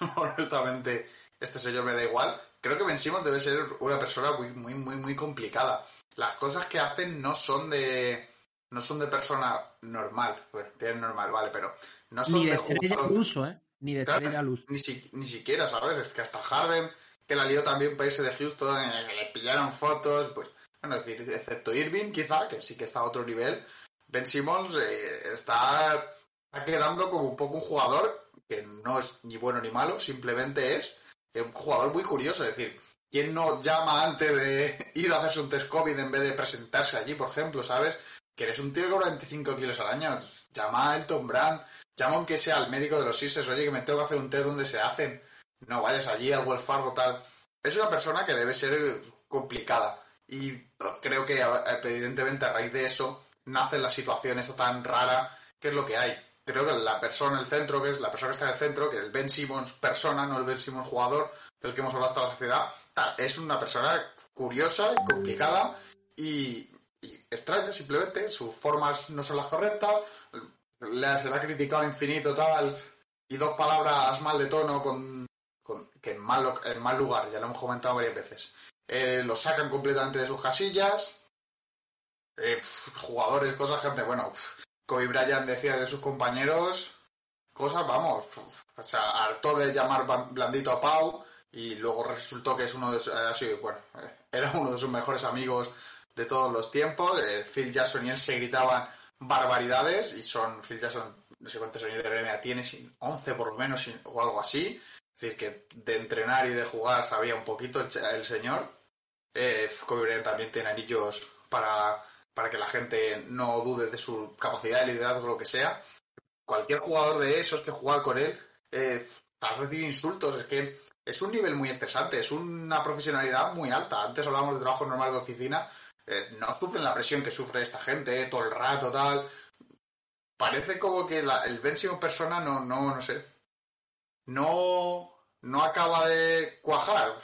honestamente este sello me da igual. Creo que Ben debe ser una persona muy, muy, muy, muy complicada las cosas que hacen no son de no son de persona normal, bueno, tienen normal, vale, pero no son ni de, estrella al uso, ¿eh? Ni de estrella al uso. Ni, ni, siquiera, ¿sabes? Es que hasta Harden, que la lió también para irse de Houston, eh, le pillaron fotos, pues, bueno, es decir, excepto Irving, quizá, que sí que está a otro nivel, Ben Simmons eh, está, está quedando como un poco un jugador que no es ni bueno ni malo, simplemente es un jugador muy curioso, es decir, ¿Quién no llama antes de ir a hacerse un test COVID en vez de presentarse allí, por ejemplo, ¿sabes? Que eres un tío que cobra 25 kilos al año. Llama a Elton Brand, llama aunque sea al médico de los Sixers, oye, que me tengo que hacer un test donde se hacen. No vayas allí a Wells Fargo, tal. Es una persona que debe ser complicada. Y creo que evidentemente a raíz de eso nace la situación esta tan rara que es lo que hay. Creo que la persona en el centro, que es la persona que está en el centro, que el Ben Simmons persona, no el Ben Simmons jugador, del que hemos hablado hasta la sociedad, es una persona curiosa y complicada y, extraña simplemente. Sus formas no son las correctas, le, se le ha criticado infinito tal y dos palabras mal de tono con, que en mal, en mal lugar, ya lo hemos comentado varias veces. Eh, lo sacan completamente de sus casillas. Eh, jugadores, cosas, gente, bueno, Kobe Bryant decía de sus compañeros cosas, vamos, o sea, harto de llamar blandito a Pau, y luego resultó que es uno de así, bueno, eh, era uno de sus mejores amigos de todos los tiempos. Eh, Phil Jackson y él se gritaban barbaridades y son Phil Jackson, no sé cuántos años de NBA tiene, 11 por lo menos o algo así. Es decir, que de entrenar y de jugar sabía un poquito el, señor. Eh, también tiene anillos para, para que la gente no dude de su capacidad de liderazgo o lo que sea. Cualquier jugador de esos que juega con él eh, recibe insultos. Es que es un nivel muy estresante, es una profesionalidad muy alta. Antes hablábamos de trabajo normal de oficina. Eh, no sufren la presión que sufre esta gente eh, todo el rato, tal. Parece como que el Ben persona no, no, no sé, no, no acaba de cuajar,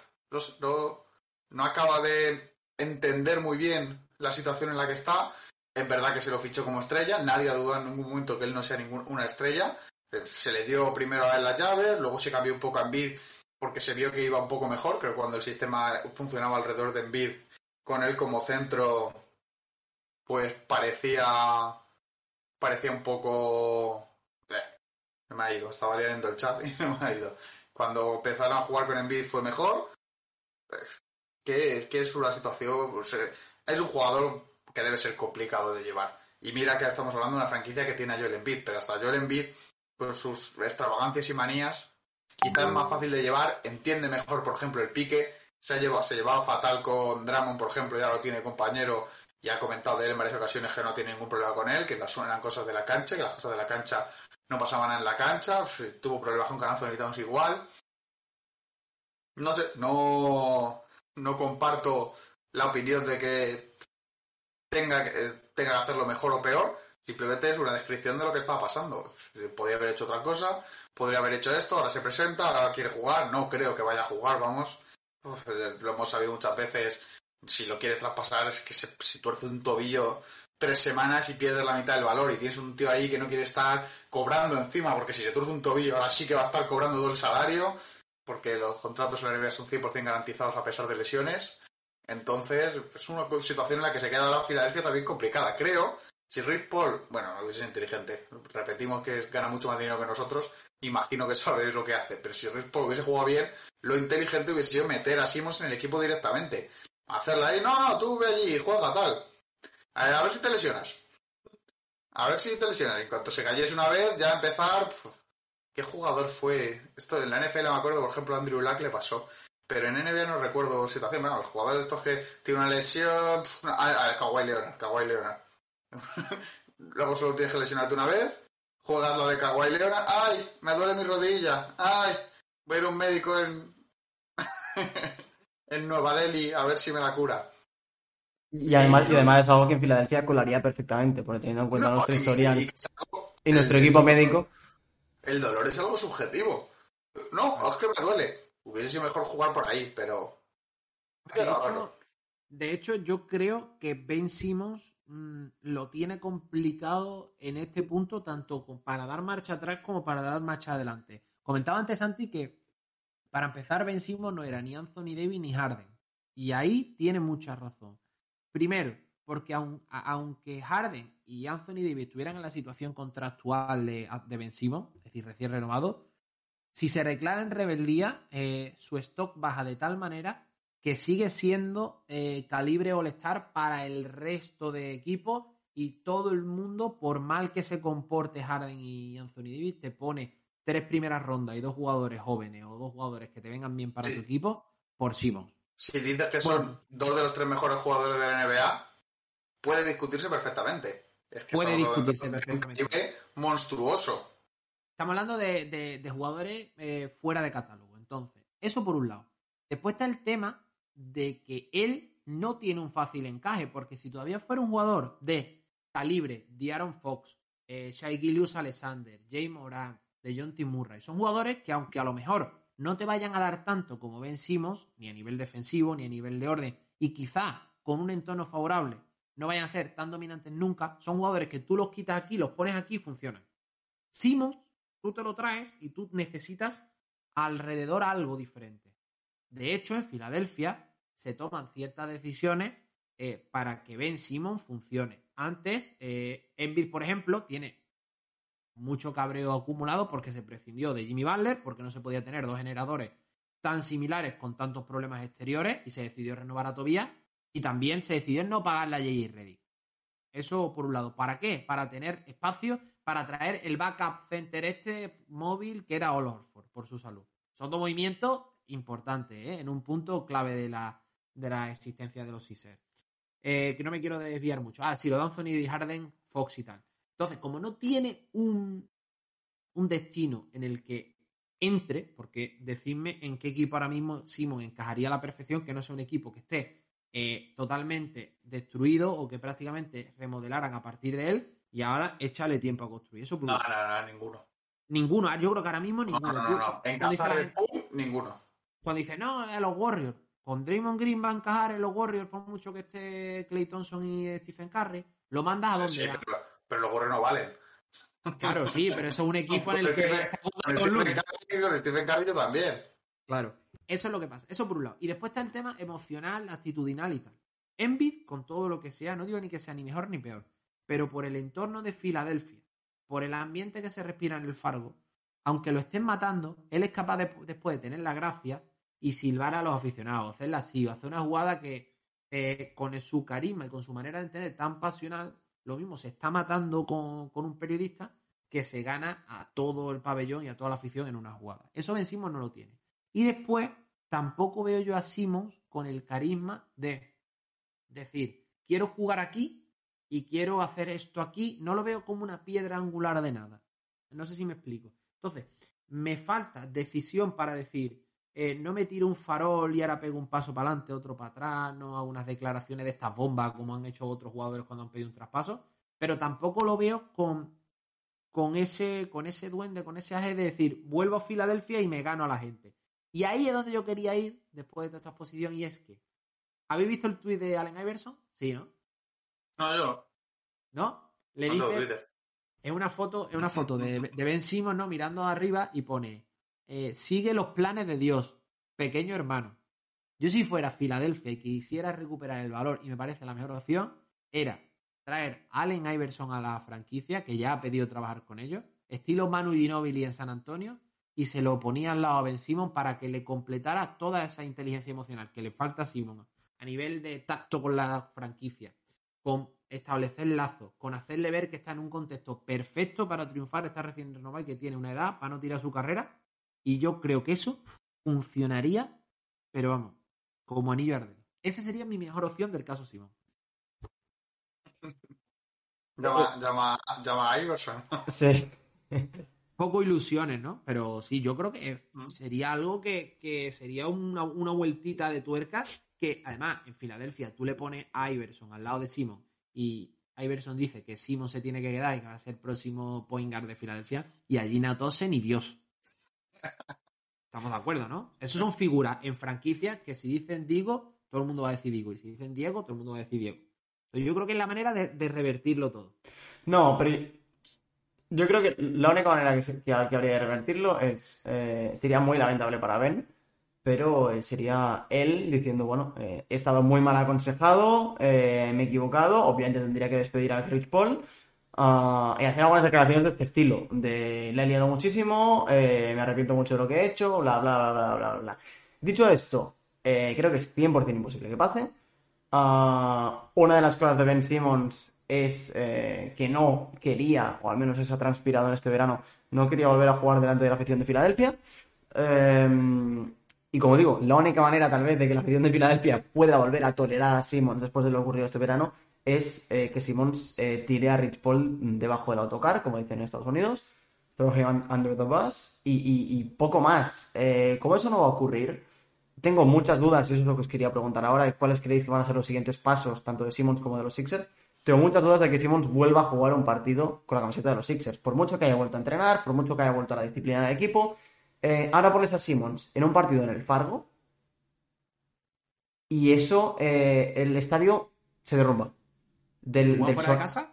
no, no, acaba de entender muy bien la situación en la que está. Es verdad que se lo fichó como estrella, nadie ha dudado en ningún momento que él no sea ninguna estrella. Eh, se le dio primero a él la llave, luego se cambió un poco a Envid porque se vio que iba un poco mejor. Creo que cuando el sistema funcionaba alrededor de Envid, con él como centro, pues parecía parecía un poco me ha ido, estaba leyendo el chat y me ha ido. Cuando empezaron a jugar con Envid fue mejor. ¿Qué, es una situación? Pues, eh, es un jugador que debe ser complicado de llevar. Y mira que estamos hablando de una franquicia que tiene a Joel Embiid, pero hasta Joel Embiid, con sus extravagancias y manías, quizás es más fácil de llevar, entiende mejor, por ejemplo, el pique, se ha llevado, se llevado fatal con Drummond, por ejemplo, ya lo tiene compañero y ha comentado de él en varias ocasiones que no tiene ningún problema con él, que las suenan cosas de la cancha, que las cosas de la cancha no pasaban en la cancha, tuvo problemas con Canazo, necesitamos igual. No sé, no, no comparto la opinión de que tenga, tenga que hacerlo mejor o peor, simplemente es una descripción de lo que estaba pasando. Podría haber hecho otra cosa, podría haber hecho esto, ahora se presenta, ahora quiere jugar, no creo que vaya a jugar, vamos. Lo hemos sabido muchas veces si lo quieres traspasar, es que se, si tuerce un tobillo tres semanas y pierdes la mitad del valor y tienes un tío ahí que no quiere estar cobrando encima, porque si se tuerce un tobillo ahora sí que va a estar cobrando todo el salario, porque los contratos en la NBA son 100% garantizados a pesar de lesiones. Entonces, es una situación en la que se queda la Filadelfia también complicada. Creo, si Rick Paul, bueno, no es inteligente, repetimos que gana mucho más dinero que nosotros, imagino que sabe lo que hace, pero si Rick Paul hubiese jugado bien, lo inteligente hubiese sido meter a Simons en el equipo directamente hacerla ahí. No, no, tú ve allí, juega tal. A ver, si te lesionas. A ver si te lesionas. En cuanto se cayese una vez, ya empezar. ¿Qué jugador fue? Esto en la NFL me acuerdo, por ejemplo, Andrew Luck le pasó. Pero en NBA no recuerdo situación. Bueno, los jugadores estos que tienen una lesión. Kawhi Leonard. Kawhi Leonard. Luego solo tienes que lesionarte una vez. Juegas lo de Kawhi Leonard. ¡Ay! Me duele mi rodilla. ¡Ay! Voy a ir a un médico en. en Nueva Delhi a ver si me la cura. Y además, y además es algo que en Filadelfia colaría perfectamente, porque teniendo en cuenta nuestra historia y, nuestro equipo médico. El dolor es algo subjetivo. No, es que me duele. Hubiese sido mejor jugar por ahí, pero. De hecho, yo creo que Ben Simmons mm, lo tiene complicado en este punto, tanto para dar marcha atrás como para dar marcha adelante. Comentaba antes, Santi, que para empezar, Ben no era ni Anthony Davis ni Harden. Y ahí tiene mucha razón. Primero, porque aunque Harden y Anthony Davis estuvieran en la situación contractual de, Ben Simmons, es decir, recién renovado, si se declara en rebeldía, eh, su stock baja de tal manera que sigue siendo eh, calibre all-star para el resto de equipos y todo el mundo, por mal que se comporte Harden y Anthony Davis, te pone tres primeras rondas y dos jugadores jóvenes o dos jugadores que te vengan bien para tu equipo, por Simons. Si dices que son dos de los tres mejores jugadores de la NBA, puede discutirse perfectamente. puede discutirse perfectamente. monstruoso. Estamos hablando de, jugadores eh, fuera de catálogo. Entonces, eso por un lado. Después está el tema de que él no tiene un fácil encaje, porque si todavía fuera un jugador de calibre de Aaron Fox, eh, Shai Gilius Alexander, Jay Morant, de John T. Murray. Son jugadores que, aunque a lo mejor no te vayan a dar tanto como Ben Simmons, ni a nivel defensivo, ni a nivel de orden, y quizá con un entorno favorable no vayan a ser tan dominantes nunca, son jugadores que tú los quitas aquí, los pones aquí y funcionan. Simmons, tú te lo traes y tú necesitas alrededor algo diferente. De hecho, en Filadelfia se toman ciertas decisiones eh, para que Ben Simmons funcione. Antes, eh, por ejemplo, tiene mucho cabreo acumulado porque se prescindió de Jimmy Butler, porque no se podía tener dos generadores tan similares con tantos problemas exteriores y se decidió renovar a Tobias y también se decidió no pagarle a J.J. Reddick. Eso por un lado. ¿Para qué? Para tener espacio para traer el backup center este móvil que era All Horford por su salud. Son dos movimientos importantes, ¿eh? en un punto clave de la, de la existencia de los Sixers. Eh, que no me quiero desviar mucho. Ah, sí, lo de Anthony Harden, Fox y tal. Entonces, como no tiene un, un destino en el que entre, porque decidme en qué equipo ahora mismo Simon encajaría a la perfección, que no sea un equipo que esté eh, totalmente destruido o que prácticamente remodelaran a partir de él y ahora échale tiempo a construir. Eso no, no, no, ninguno. Ninguno, ah, yo creo que ahora mismo ninguno. No, no, no, no. ninguno. Cuando dice, no, a los Warriors, con Draymond Green va a encajar en los Warriors por mucho que esté Clay Thompson y Stephen Curry, lo mandas a donde sí, pero, pero, los Warriors no valen. Claro, sí, pero eso es un equipo en el que. Stephen, Curry, Stephen Curry también. Claro, eso es lo que pasa. Eso por un lado. Y después está el tema emocional, actitudinal y tal. Envid, con todo lo que sea, no digo ni que sea ni mejor ni peor, pero por el entorno de Filadelfia, por el ambiente que se respira en el Fargo, aunque lo estén matando, él es capaz de, después de tener la gracia y silbar a los aficionados, hacerla así, o hacer una jugada que eh, con su carisma y con su manera de entender tan pasional, lo mismo se está matando con, un periodista que se gana a todo el pabellón y a toda la afición en una jugada. Eso Ben Simmons no lo tiene. Y después tampoco veo yo a Simmons con el carisma de decir, quiero jugar aquí y quiero hacer esto aquí. No lo veo como una piedra angular de nada. No sé si me explico. Entonces, me falta decisión para decir, eh, no me tiro un farol y ahora pego un paso para adelante, otro para atrás, no hago unas declaraciones de estas bombas como han hecho otros jugadores cuando han pedido un traspaso, pero tampoco lo veo con, con, ese, con ese duende, con ese aje de decir, vuelvo a Filadelfia y me gano a la gente. Y ahí es donde yo quería ir después de toda esta exposición y es que, ¿habéis visto el tuit de Allen Iverson? Sí, ¿no? No, yo. ¿No? Le dice, es una foto, es una foto de, de Ben Simmons, ¿no? Mirando arriba y pone eh, sigue los planes de Dios, pequeño hermano. Yo si fuera Filadelfia y quisiera recuperar el valor y me parece la mejor opción, era traer a Allen Iverson a la franquicia, que ya ha pedido trabajar con ellos, estilo Manu Ginobili en San Antonio, y se lo ponía al lado a Ben Simon para que le completara toda esa inteligencia emocional que le falta a Simon a nivel de tacto con la franquicia, con establecer lazos, con hacerle ver que está en un contexto perfecto para triunfar, está recién renovado y que tiene una edad para no tirar su carrera y yo creo que eso funcionaría, pero vamos, como anillo arde. Esa sería mi mejor opción del caso Simón. Llama, llama, llama a Iverson. Sí. Poco ilusiones, ¿no? Pero sí, yo creo que mm. sería algo que, sería una, una, vueltita de tuerca que, además, en Filadelfia tú le pones a Iverson al lado de Simon y Iverson dice que Simon se tiene que quedar y que va a ser el próximo point guard de Filadelfia y allí no tose ni Dios. Estamos de acuerdo, ¿no? Eso son figuras en franquicias que si dicen Diego, todo el mundo va a decir Diego. Y si dicen Diego, todo el mundo va a decir Diego. yo creo que es la manera de, revertirlo todo. No, pero yo creo que la única manera que, habría de revertirlo es eh, sería muy lamentable para Ben, pero eh, sería él diciendo, bueno, eh, he estado muy mal aconsejado, me he equivocado, obviamente tendría que despedir a Rich Paul Ah, y hacer algunas declaraciones de este estilo, de le he liado muchísimo, eh, me arrepiento mucho de lo que he hecho, bla, bla, bla, bla, bla, Dicho esto, eh, creo que es 100% imposible que pase. Ah, una de las cosas de Ben Simmons es eh, que no quería, o al menos eso ha transpirado en este verano, no quería volver a jugar delante de la afición de Filadelfia. Em, y como digo, la única manera tal vez de que la afición de Filadelfia pueda volver a tolerar a Simmons después de lo ocurrido este verano es eh, que Simmons eh, tire a Rich Paul debajo del autocar, como dicen en Estados Unidos, throw him under the bus, y, poco más. Eh, como eso no va a ocurrir, tengo muchas dudas, y eso es lo que os quería preguntar ahora, cuáles creéis que van a ser los siguientes pasos, tanto de Simmons como de los Sixers. Tengo muchas dudas de que Simmons vuelva a jugar un partido con la camiseta de los Sixers, por mucho que haya vuelto a entrenar, por mucho que haya vuelto a la disciplina del equipo. ahora pones a Simmons en un partido en el Fargo, y eso, el estadio se derrumba del, fuera de casa?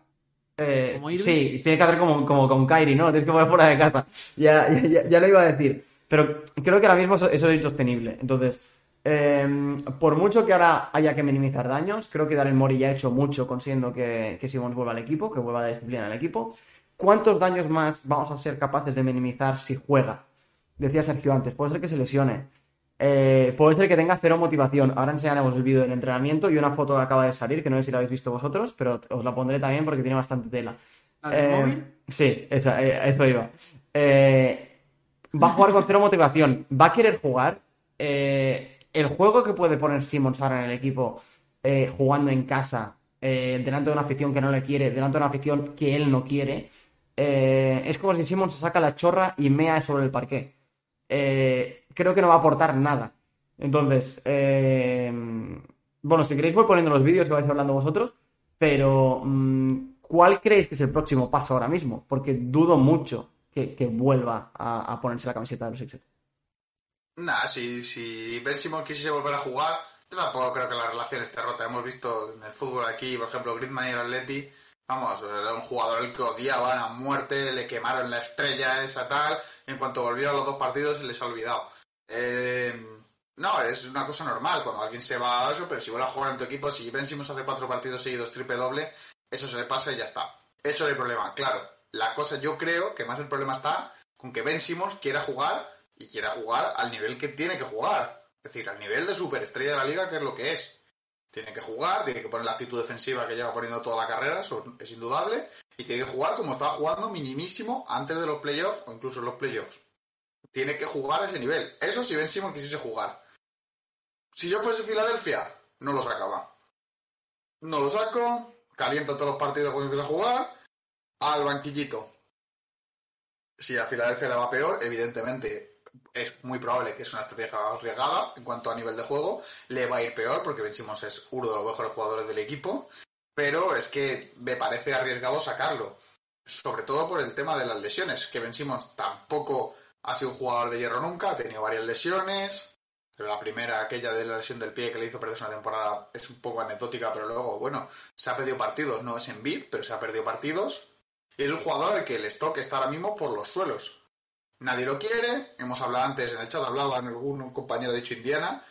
Eh, sí, tiene que hacer como, como con Kairi, ¿no? Tienes que poner fuera de casa. Ya, ya, ya, lo iba a decir. Pero creo que ahora mismo eso, es insostenible. Entonces, em, por mucho que ahora haya que minimizar daños, creo que Darren Mori ya ha hecho mucho consiguiendo que, que Simons vuelva al equipo, que vuelva a disciplina al equipo. ¿Cuántos daños más vamos a ser capaces de minimizar si juega? Decía Sergio antes, puede ser que se lesione. Eh, puede ser que tenga cero motivación. Ahora enseñaremos el vídeo del entrenamiento y una foto que acaba de salir, que no sé si la habéis visto vosotros, pero os la pondré también porque tiene bastante tela. ¿La del eh, móvil? Sí, esa, eh, eso iba. va a jugar con cero motivación, va a querer jugar. Eh, el juego que puede poner Simmons ahora en el equipo jugando en casa, eh, delante de una afición que no le quiere, delante de una afición que él no quiere, es como si Simmons se saca la chorra y mea sobre el parqué. Eh, creo que no va a aportar nada. Entonces, eh, bueno, si queréis voy poniendo los vídeos que vais hablando vosotros, pero mm, ¿cuál creéis que es el próximo paso ahora mismo? Porque dudo mucho que, vuelva a, ponerse la camiseta de los Sixers. Nah, si, si Ben Simmons quisiese volver a jugar, yo tampoco creo que la relación esté rota. Hemos visto en el fútbol aquí, por ejemplo, Griezmann y el Atleti, vamos, era un jugador que odiaban a muerte, le quemaron la estrella esa tal, en cuanto volvió a los dos partidos se les ha olvidado. Eh, no, es una cosa normal cuando alguien se va a eso, pero si vuelve a jugar en tu equipo, si Ben Simmons hace cuatro partidos seguidos triple doble, eso se le pasa y ya está. Eso es el problema. Claro, la cosa yo creo que más el problema está con que Ben Simmons quiera jugar y quiera jugar al nivel que tiene que jugar. Es decir, al nivel de superestrella de la liga, que es lo que es. Tiene que jugar, tiene que poner la actitud defensiva que lleva poniendo toda la carrera, eso es indudable, y tiene que jugar como estaba jugando minimísimo antes de los playoffs o incluso en los playoffs. Tiene que jugar a ese nivel. Eso si Ben Simmons quisiese jugar. Si yo fuese Filadelfia, no lo sacaba. No lo saco, caliento todos los partidos cuando empieza a jugar, al banquillito. Si a Filadelfia le va peor, evidentemente es muy probable que es una estrategia arriesgada en cuanto a nivel de juego. Le va a ir peor porque Ben Simmons es uno de los mejores jugadores del equipo. Pero es que me parece arriesgado sacarlo. Sobre todo por el tema de las lesiones. Que Ben Simmons tampoco ha sido un jugador de hierro nunca. Ha tenido varias lesiones. La primera, aquella de la lesión del pie que le hizo perderse una temporada, es un poco anecdótica, pero luego, bueno, se ha perdido partidos. No es en bid, pero se ha perdido partidos. Y es un jugador al que el stock está ahora mismo por los suelos. Nadie lo quiere. Hemos hablado antes, en el chat hablaba algún compañero ha dicho Indiana.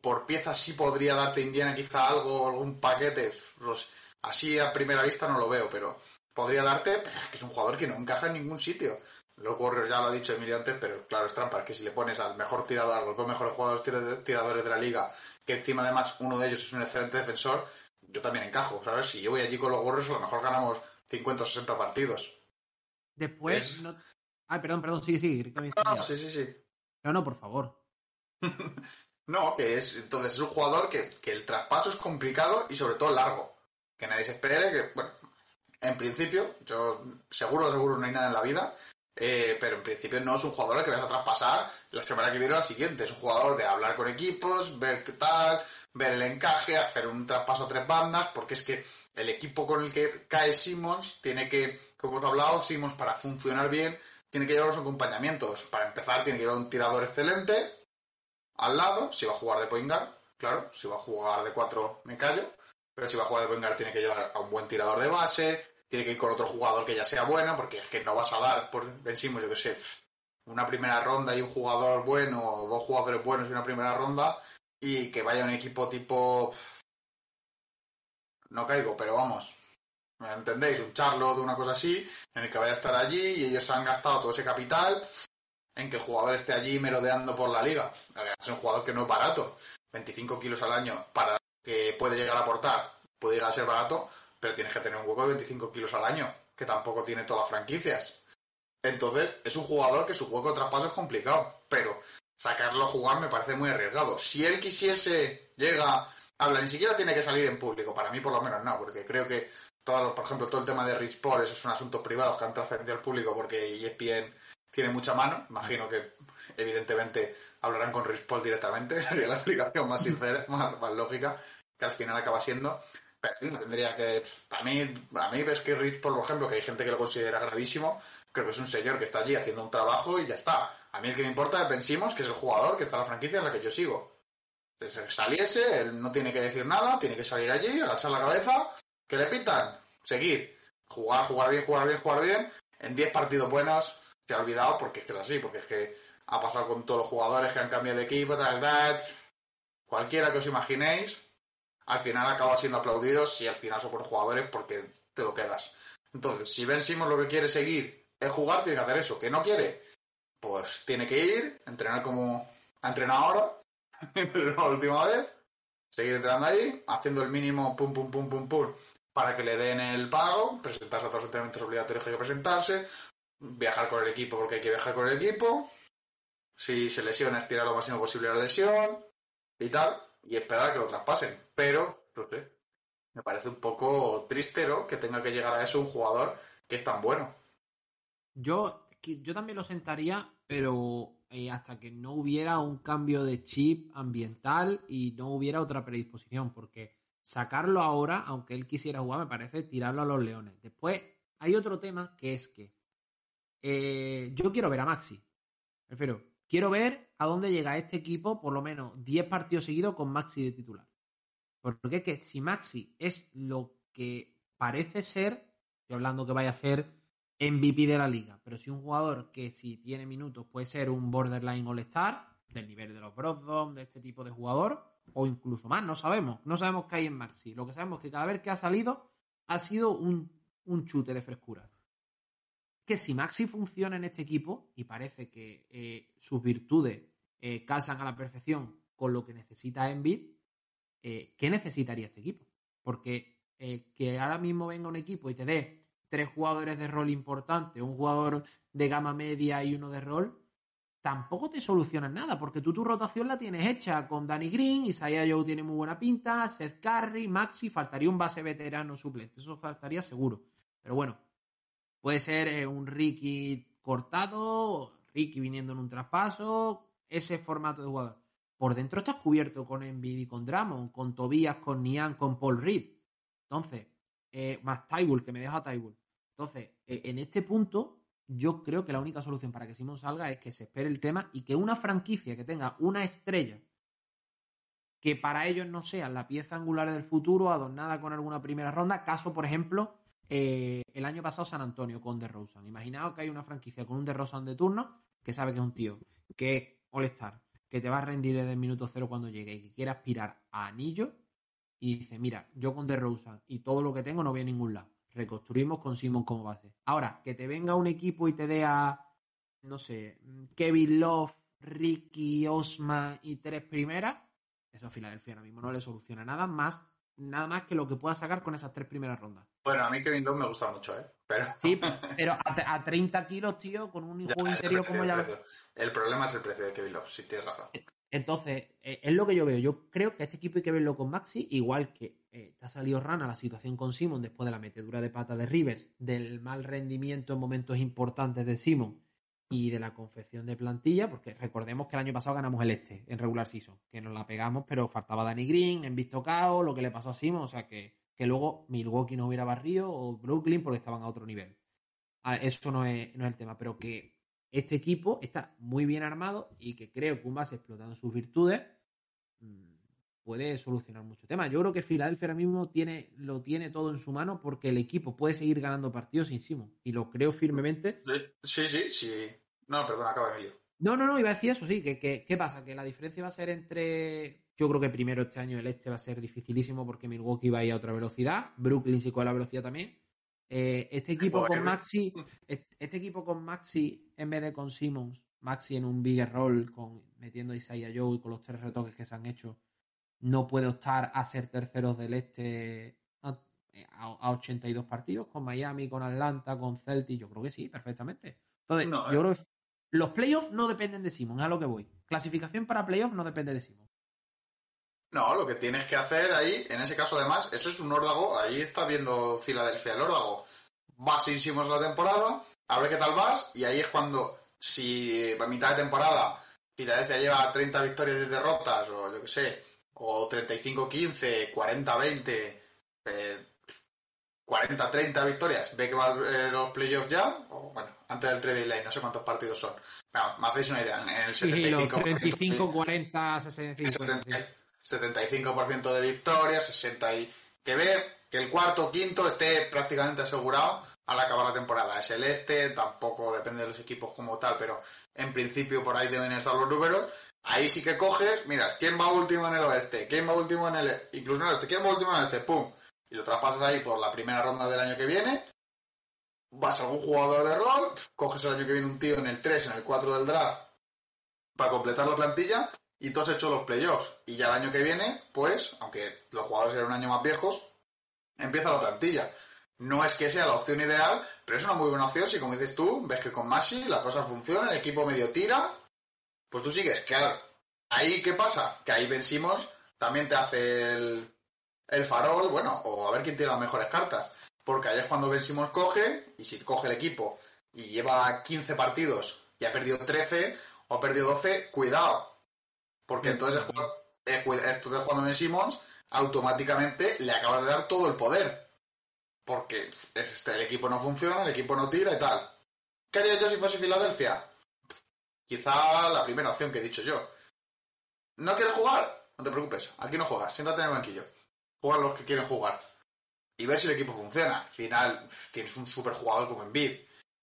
Por piezas sí podría darte Indiana quizá algo, algún paquete. Los- así a primera vista no lo veo, pero podría darte, pero es que es un jugador que no encaja en ningún sitio. Los Warriors ya lo ha dicho Emilio antes, pero claro, es trampa, es que si le pones al mejor tirador, a los dos mejores jugadores tira- tiradores de la liga, que encima además uno de ellos es un excelente defensor, yo también encajo, ¿sabes? Si yo voy allí con los Warriors, a lo mejor ganamos 50 o 60 partidos. Después. Es- No... Ay, perdón, perdón, sigue, sigue. No, cambiado. sí, sí, sí. No, no, por favor. No, que es, entonces es un jugador que, que el traspaso es complicado y sobre todo largo. Que nadie se espere, que, bueno, en principio, yo seguro, seguro no hay nada en la vida, eh, pero en principio no es un jugador al que vas a traspasar la semana que viene o la siguiente. Es un jugador de hablar con equipos, ver qué tal, ver el encaje, hacer un traspaso a tres bandas, porque es que el equipo con el que cae Simmons tiene que, como hemos hablado, Simmons para funcionar bien, tiene que llevar los acompañamientos. Para empezar, tiene que llevar un tirador excelente, al lado, si va a jugar de point guard, claro, si va a jugar de 4 me callo, pero si va a jugar de point guard tiene que llevar a un buen tirador de base, tiene que ir con otro jugador que ya sea bueno, porque es que no vas a dar por vencimos, yo que sé, una primera ronda y un jugador bueno, o dos jugadores buenos y una primera ronda, y que vaya un equipo tipo... No caigo, pero vamos, ¿me entendéis? Un Charlotte, una cosa así, en el que vaya a estar allí y ellos han gastado todo ese capital en que el jugador esté allí merodeando por la liga. Es un jugador que no es barato. 25 kilos al año para que puede llegar a aportar, puede llegar a ser barato, pero tienes que tener un hueco de 25 kilos al año, que tampoco tiene todas las franquicias. Entonces, es un jugador que su hueco de traspaso es complicado, pero sacarlo a jugar me parece muy arriesgado. Si él quisiese, llega, habla, ni siquiera tiene que salir en público, para mí por lo menos no, porque creo que, todo, por ejemplo, todo el tema de Rich Paul, esos son asuntos privados que han trascendido al público porque ESPN tiene mucha mano. Imagino que, evidentemente, hablarán con Rich Paul directamente. Sería la explicación más sincera, más, lógica, que al final acaba siendo. Pero no tendría que. Para mí, a mí ves que Rich Paul, por ejemplo, que hay gente que lo considera gravísimo, creo que es un señor que está allí haciendo un trabajo y ya está. A mí el que me importa es Ben que es el jugador que está en la franquicia en la que yo sigo. Entonces, saliese, él no tiene que decir nada, tiene que salir allí, agachar la cabeza, que le pitan, seguir, jugar, jugar bien, jugar bien, jugar bien. En 10 partidos buenos, se ha olvidado porque es que es así, porque es que ha pasado con todos los jugadores que han cambiado de equipo, tal, tal. Cualquiera que os imaginéis, al final acaba siendo aplaudido si al final son buenos jugadores porque te lo quedas. Entonces, si Ben Simmons lo que quiere seguir es jugar, tiene que hacer eso. ¿Que no quiere? Pues tiene que ir, entrenar como ha entrenado ahora, la última vez, seguir entrenando ahí, haciendo el mínimo pum, pum, pum, pum, pum, para que le den el pago, presentarse a todos los entrenamientos obligatorios que hay que presentarse, viajar con el equipo porque hay que viajar con el equipo, Si se lesiona, estirar lo máximo posible la lesión y tal, y esperar a que lo traspasen. Pero, no sé, me parece un poco tristero que tenga que llegar a eso un jugador que es tan bueno. Yo, yo también lo sentaría, pero eh, hasta que no hubiera un cambio de chip ambiental y no hubiera otra predisposición, porque sacarlo ahora, aunque él quisiera jugar, me parece tirarlo a los leones. Después, hay otro tema que es que eh, yo quiero ver a Maxi. Prefiero, quiero ver a dónde llega este equipo, por lo menos 10 partidos seguidos con Maxi de titular. Porque es que si Maxi es lo que parece ser, estoy hablando que vaya a ser MVP de la liga, pero si un jugador que si tiene minutos puede ser un borderline all-star, del nivel de los Brogdon, de este tipo de jugador, o incluso más, no sabemos, no sabemos qué hay en Maxi. Lo que sabemos es que cada vez que ha salido ha sido un, chute de frescura. Que si Maxi funciona en este equipo, y parece que eh, sus virtudes eh, calzan a la perfección con lo que necesita Embiid, eh, ¿qué necesitaría este equipo? Porque eh, que ahora mismo venga un equipo y te dé tres jugadores de rol importantes, un jugador de gama media y uno de rol, tampoco te soluciona nada, porque tú tu rotación la tienes hecha con Danny Green, Isaiah Joe tiene muy buena pinta, Seth Curry, Maxi, faltaría un base veterano suplente, eso faltaría seguro. Pero bueno, puede ser eh, un Ricky cortado, Ricky viniendo en un traspaso, ese formato de jugador. Por dentro estás cubierto con Embiid y con Drummond, con Tobias, con Nian, con Paul Reed. Entonces, eh, más Tybull, que me deja Tybull. Entonces, eh, en este punto, yo creo que la única solución para que Simon salga es que se espere el tema y que una franquicia que tenga una estrella que para ellos no sea la pieza angular del futuro, adornada con alguna primera ronda. Caso, por ejemplo, eh, el año pasado San Antonio con DeRozan. Imaginaos que hay una franquicia con un DeRozan de turno que sabe que es un tío, que es All-Star, que te va a rendir desde el minuto cero cuando llegue y que quiere aspirar a anillo y dice, mira, yo con DeRozan y todo lo que tengo no voy a ningún lado. Reconstruimos con Simon como base. Ahora, que te venga un equipo y te dé a, no sé, Kevin Love, Ricky, Osman y tres primeras, eso a Filadelfia ahora mismo no le soluciona nada más nada más que lo que pueda sacar con esas tres primeras rondas. Bueno, a mí Kevin Love me gusta mucho, ¿eh? Pero... Sí, pero a, 30 kilos, tío, con un juego interior como ya... El problema es el precio de Kevin Love, si tienes razón. Entonces, eh, es lo que yo veo. Yo creo que a este equipo hay que verlo con Maxi, igual que eh, te ha salido rana la situación con Simon después de la metedura de pata de Rivers, del mal rendimiento en momentos importantes de Simon y de la confección de plantilla, porque recordemos que el año pasado ganamos el este en regular season, que nos la pegamos, pero faltaba Danny Green, en visto cao, lo que le pasó a Simon, o sea que, que luego Milwaukee no hubiera barrido o Brooklyn porque estaban a otro nivel. Ah, eso no es, no es el tema, pero que este equipo está muy bien armado y que creo que un base explotando sus virtudes mm, puede solucionar mucho tema. Yo creo que Filadelfia ahora mismo tiene, lo tiene todo en su mano porque el equipo puede seguir ganando partidos sin Simon. Y lo creo firmemente. Sí, sí, sí. No, perdón, acaba Emilio. No, no, no, iba a decir eso, sí. Que, ¿Qué pasa? Que la diferencia va a ser entre. Yo creo que primero este año el este va a ser dificilísimo porque Milwaukee va a ir a otra velocidad. Brooklyn sí con la velocidad también. Eh, este equipo con Maxi, este equipo con Maxi en vez de con Simmons, Maxi en un bigger role, con, metiendo a Isaiah Joe y con los tres retoques que se han hecho, no puede optar a ser terceros del este a, 82 partidos, con Miami, con Atlanta, con Celtic, yo creo que sí, perfectamente. Entonces, yo eh. creo que los playoffs no dependen de Simmons, a lo que voy. Clasificación para playoffs no depende de Simmons. No, lo que tienes que hacer ahí, en ese caso además, eso es un órdago, ahí está viendo Filadelfia el órdago. Basísimos la temporada, a ver qué tal vas, y ahí es cuando, si a mitad de temporada Filadelfia lleva 30 victorias y derrotas, o yo qué sé, o 35-15, 40-20, 40-30 victorias, ve que va eh, los playoffs ya, o bueno, antes del trade deadline, no sé cuántos partidos son. Bueno, me hacéis una idea, en el 75 sí, 35, 40, 65. 75% de victorias, 60 y... Que ve que el cuarto o quinto esté prácticamente asegurado al acabar la temporada. Es el este, tampoco depende de los equipos como tal, pero en principio por ahí deben estar los números. Ahí sí que coges, mira, ¿quién va último en el oeste? ¿Quién va último en el... incluso en el oeste? ¿Quién va último en el este? ¡Pum! Y lo traspasas ahí por la primera ronda del año que viene. Vas a algún jugador de rol, coges el año que viene un tío en el 3, en el 4 del draft para completar la plantilla y tú has hecho los playoffs. Y ya el año que viene, pues, aunque los jugadores eran un año más viejos, empieza la plantilla. No es que sea la opción ideal, pero es una muy buena opción si, como dices tú, ves que con Masi la cosa funciona, el equipo medio tira pues tú sigues, claro. Ahí, ¿qué pasa? Que ahí vencimos, también te hace el, el farol, bueno, o a ver quién tiene las mejores cartas. Porque ahí es cuando vencimos coge, y si coge el equipo y lleva 15 partidos y ha perdido 13 o ha perdido 12, cuidado. Porque entonces, eh, esto de cuando Ben Simmons, automáticamente le acaba de dar todo el poder. Porque es este, el equipo no funciona, el equipo no tira y tal. ¿Qué haría yo si fuese Filadelfia? Quizá la primera opción que he dicho yo. ¿No quieres jugar? No te preocupes, aquí no juegas, siéntate en el banquillo. Juegan los que quieren jugar. Y ver si el equipo funciona. Al final, tienes un super jugador como Embiid.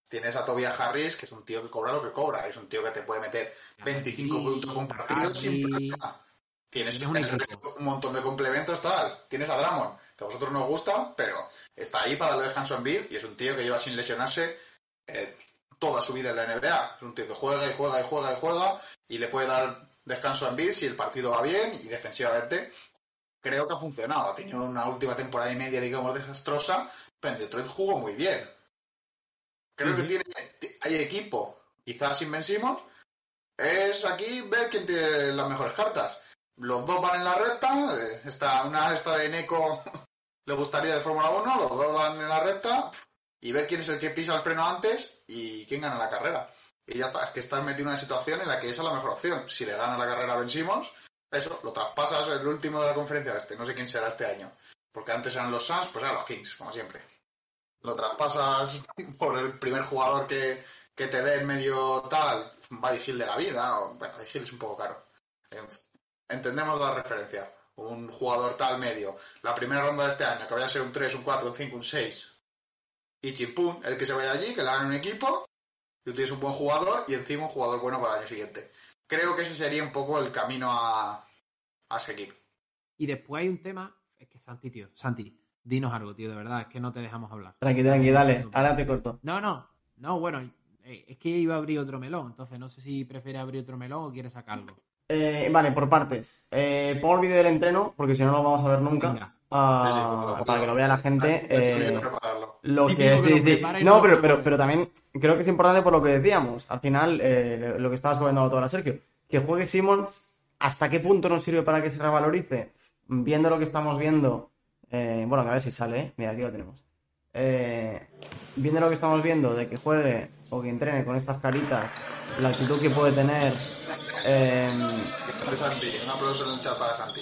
Tienes a Tobias Harris, que es un tío que cobra lo que cobra. Es un tío que te puede meter 25 puntos por partido sin problema. Tienes un, montón de complementos, tal. Tienes a Dramon, que a vosotros no os gusta, pero está ahí para darle descanso a Embiid y es un tío que lleva sin lesionarse eh, toda su vida en la NBA. Es un tío que juega y juega y juega y juega y le puede dar descanso a Embiid si el partido va bien y defensivamente creo que ha funcionado. Ha tenido una última temporada y media, digamos, desastrosa, pero en Detroit jugó muy bien. Creo que tiene, hay equipo, quizás invencimos. Es aquí ver quién tiene las mejores cartas. Los dos van en la recta. Eh, está, una esta de Neko le gustaría de Fórmula 1, los dos van en la recta y ver quién es el que pisa el freno antes y quién gana la carrera. Y ya está, es que estás metido en una situación en la que esa es la mejor opción. Si le gana la carrera a Ben eso, lo traspasas el último de la conferencia este, no sé quién será este año. Porque antes eran los Suns, pues eran los Kings, como siempre. Lo traspasas por el primer jugador que, te dé en medio tal, Buddy Hill de la vida, o, bueno, Hill es un poco caro. Entendemos la referencia. Un jugador tal medio. La primera ronda de este año, que vaya a ser un 3, un 4, un 5, un 6. Y chimpún, el que se vaya allí, que le hagan un equipo, y tú tienes un buen jugador y encima un jugador bueno para el año siguiente creo que ese sería un poco el camino a, seguir. Y después hay un tema, es que Santi, tío, Santi, dinos algo, tío, de verdad, es que no te dejamos hablar. Tranqui, tranqui, dale, ahora te corto. No, no, no, bueno, eh, es que iba a abrir otro melón, entonces no sé si prefiere abrir otro melón o quiere sacarlo. Eh, vale, por partes. Eh, pongo el vídeo del entreno, porque si no, no lo vamos a ver nunca. Ah, para que lo vea la gente. Eh, lo que, No, pero, pero, pero también creo que es importante por lo que decíamos. Al final, eh, lo que estabas comentando ahora, Sergio, que juegue Simmons, ¿hasta qué punto nos sirve para que se revalorice? Viendo lo que estamos viendo, eh, bueno, a ver si sale, mira, aquí lo tenemos. viendo lo que estamos viendo de que juegue o que entrene con estas caritas, la actitud que puede tener. De Santi, un aplauso en el chat para Santi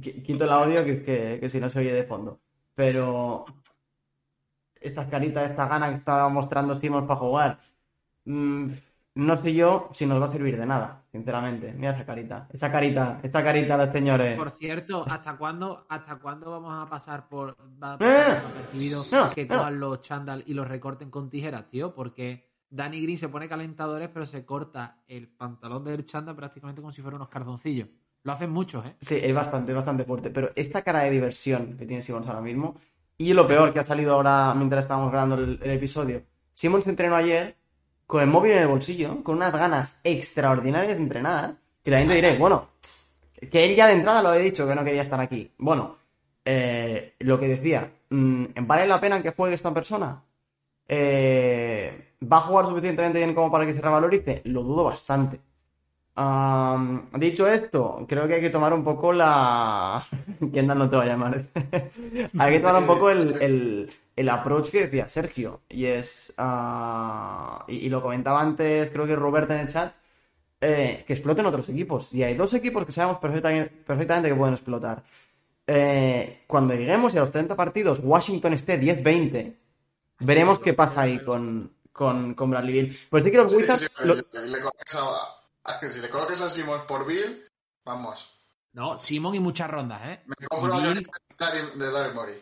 quito el audio que, que, si no se oye de fondo. Pero estas caritas, esta gana que estaba mostrando Simons para jugar, mm, no sé yo si nos va a servir de nada, sinceramente. Mira esa carita, esa carita, esa carita de señores. Por cierto, ¿hasta cuándo, hasta cuándo vamos a pasar por eh, que cojan los chandal y los recorten con tijeras, tío? Porque Danny Green se pone calentadores, pero se corta el pantalón del chándal prácticamente como si fuera unos cardoncillos. Lo hacen muchos, ¿eh? Sí, es bastante, bastante fuerte. Pero esta cara de diversión que tiene Simons ahora mismo, y lo peor que ha salido ahora mientras estábamos grabando el, episodio, Simons entrenó ayer con el móvil en el bolsillo, con unas ganas extraordinarias de entrenar, que también te diré, bueno, que él ya de entrada lo había dicho que no quería estar aquí. Bueno, eh, lo que decía, mm, ¿vale la pena que juegue esta persona? Eh, ¿Va a jugar suficientemente bien como para que se revalorice? Lo dudo bastante dicho esto, creo que hay que tomar un poco la. ¿Quién no te va a llamar? hay que tomar un poco el, el, approach que decía Sergio. Y es. Ah, y, lo comentaba antes, creo que Roberto en el chat. Eh, que exploten otros equipos. Y hay dos equipos que sabemos perfectamente, que pueden explotar. Eh, cuando lleguemos a los 30 partidos, Washington esté 10-20, veremos qué pasa ahí con, con, con Bradley Bill. Pues sí que los Wizards. si le colocas a Simon por Bill, vamos. No, Simon y muchas rondas, ¿eh? Me compro Bill... de Daryl.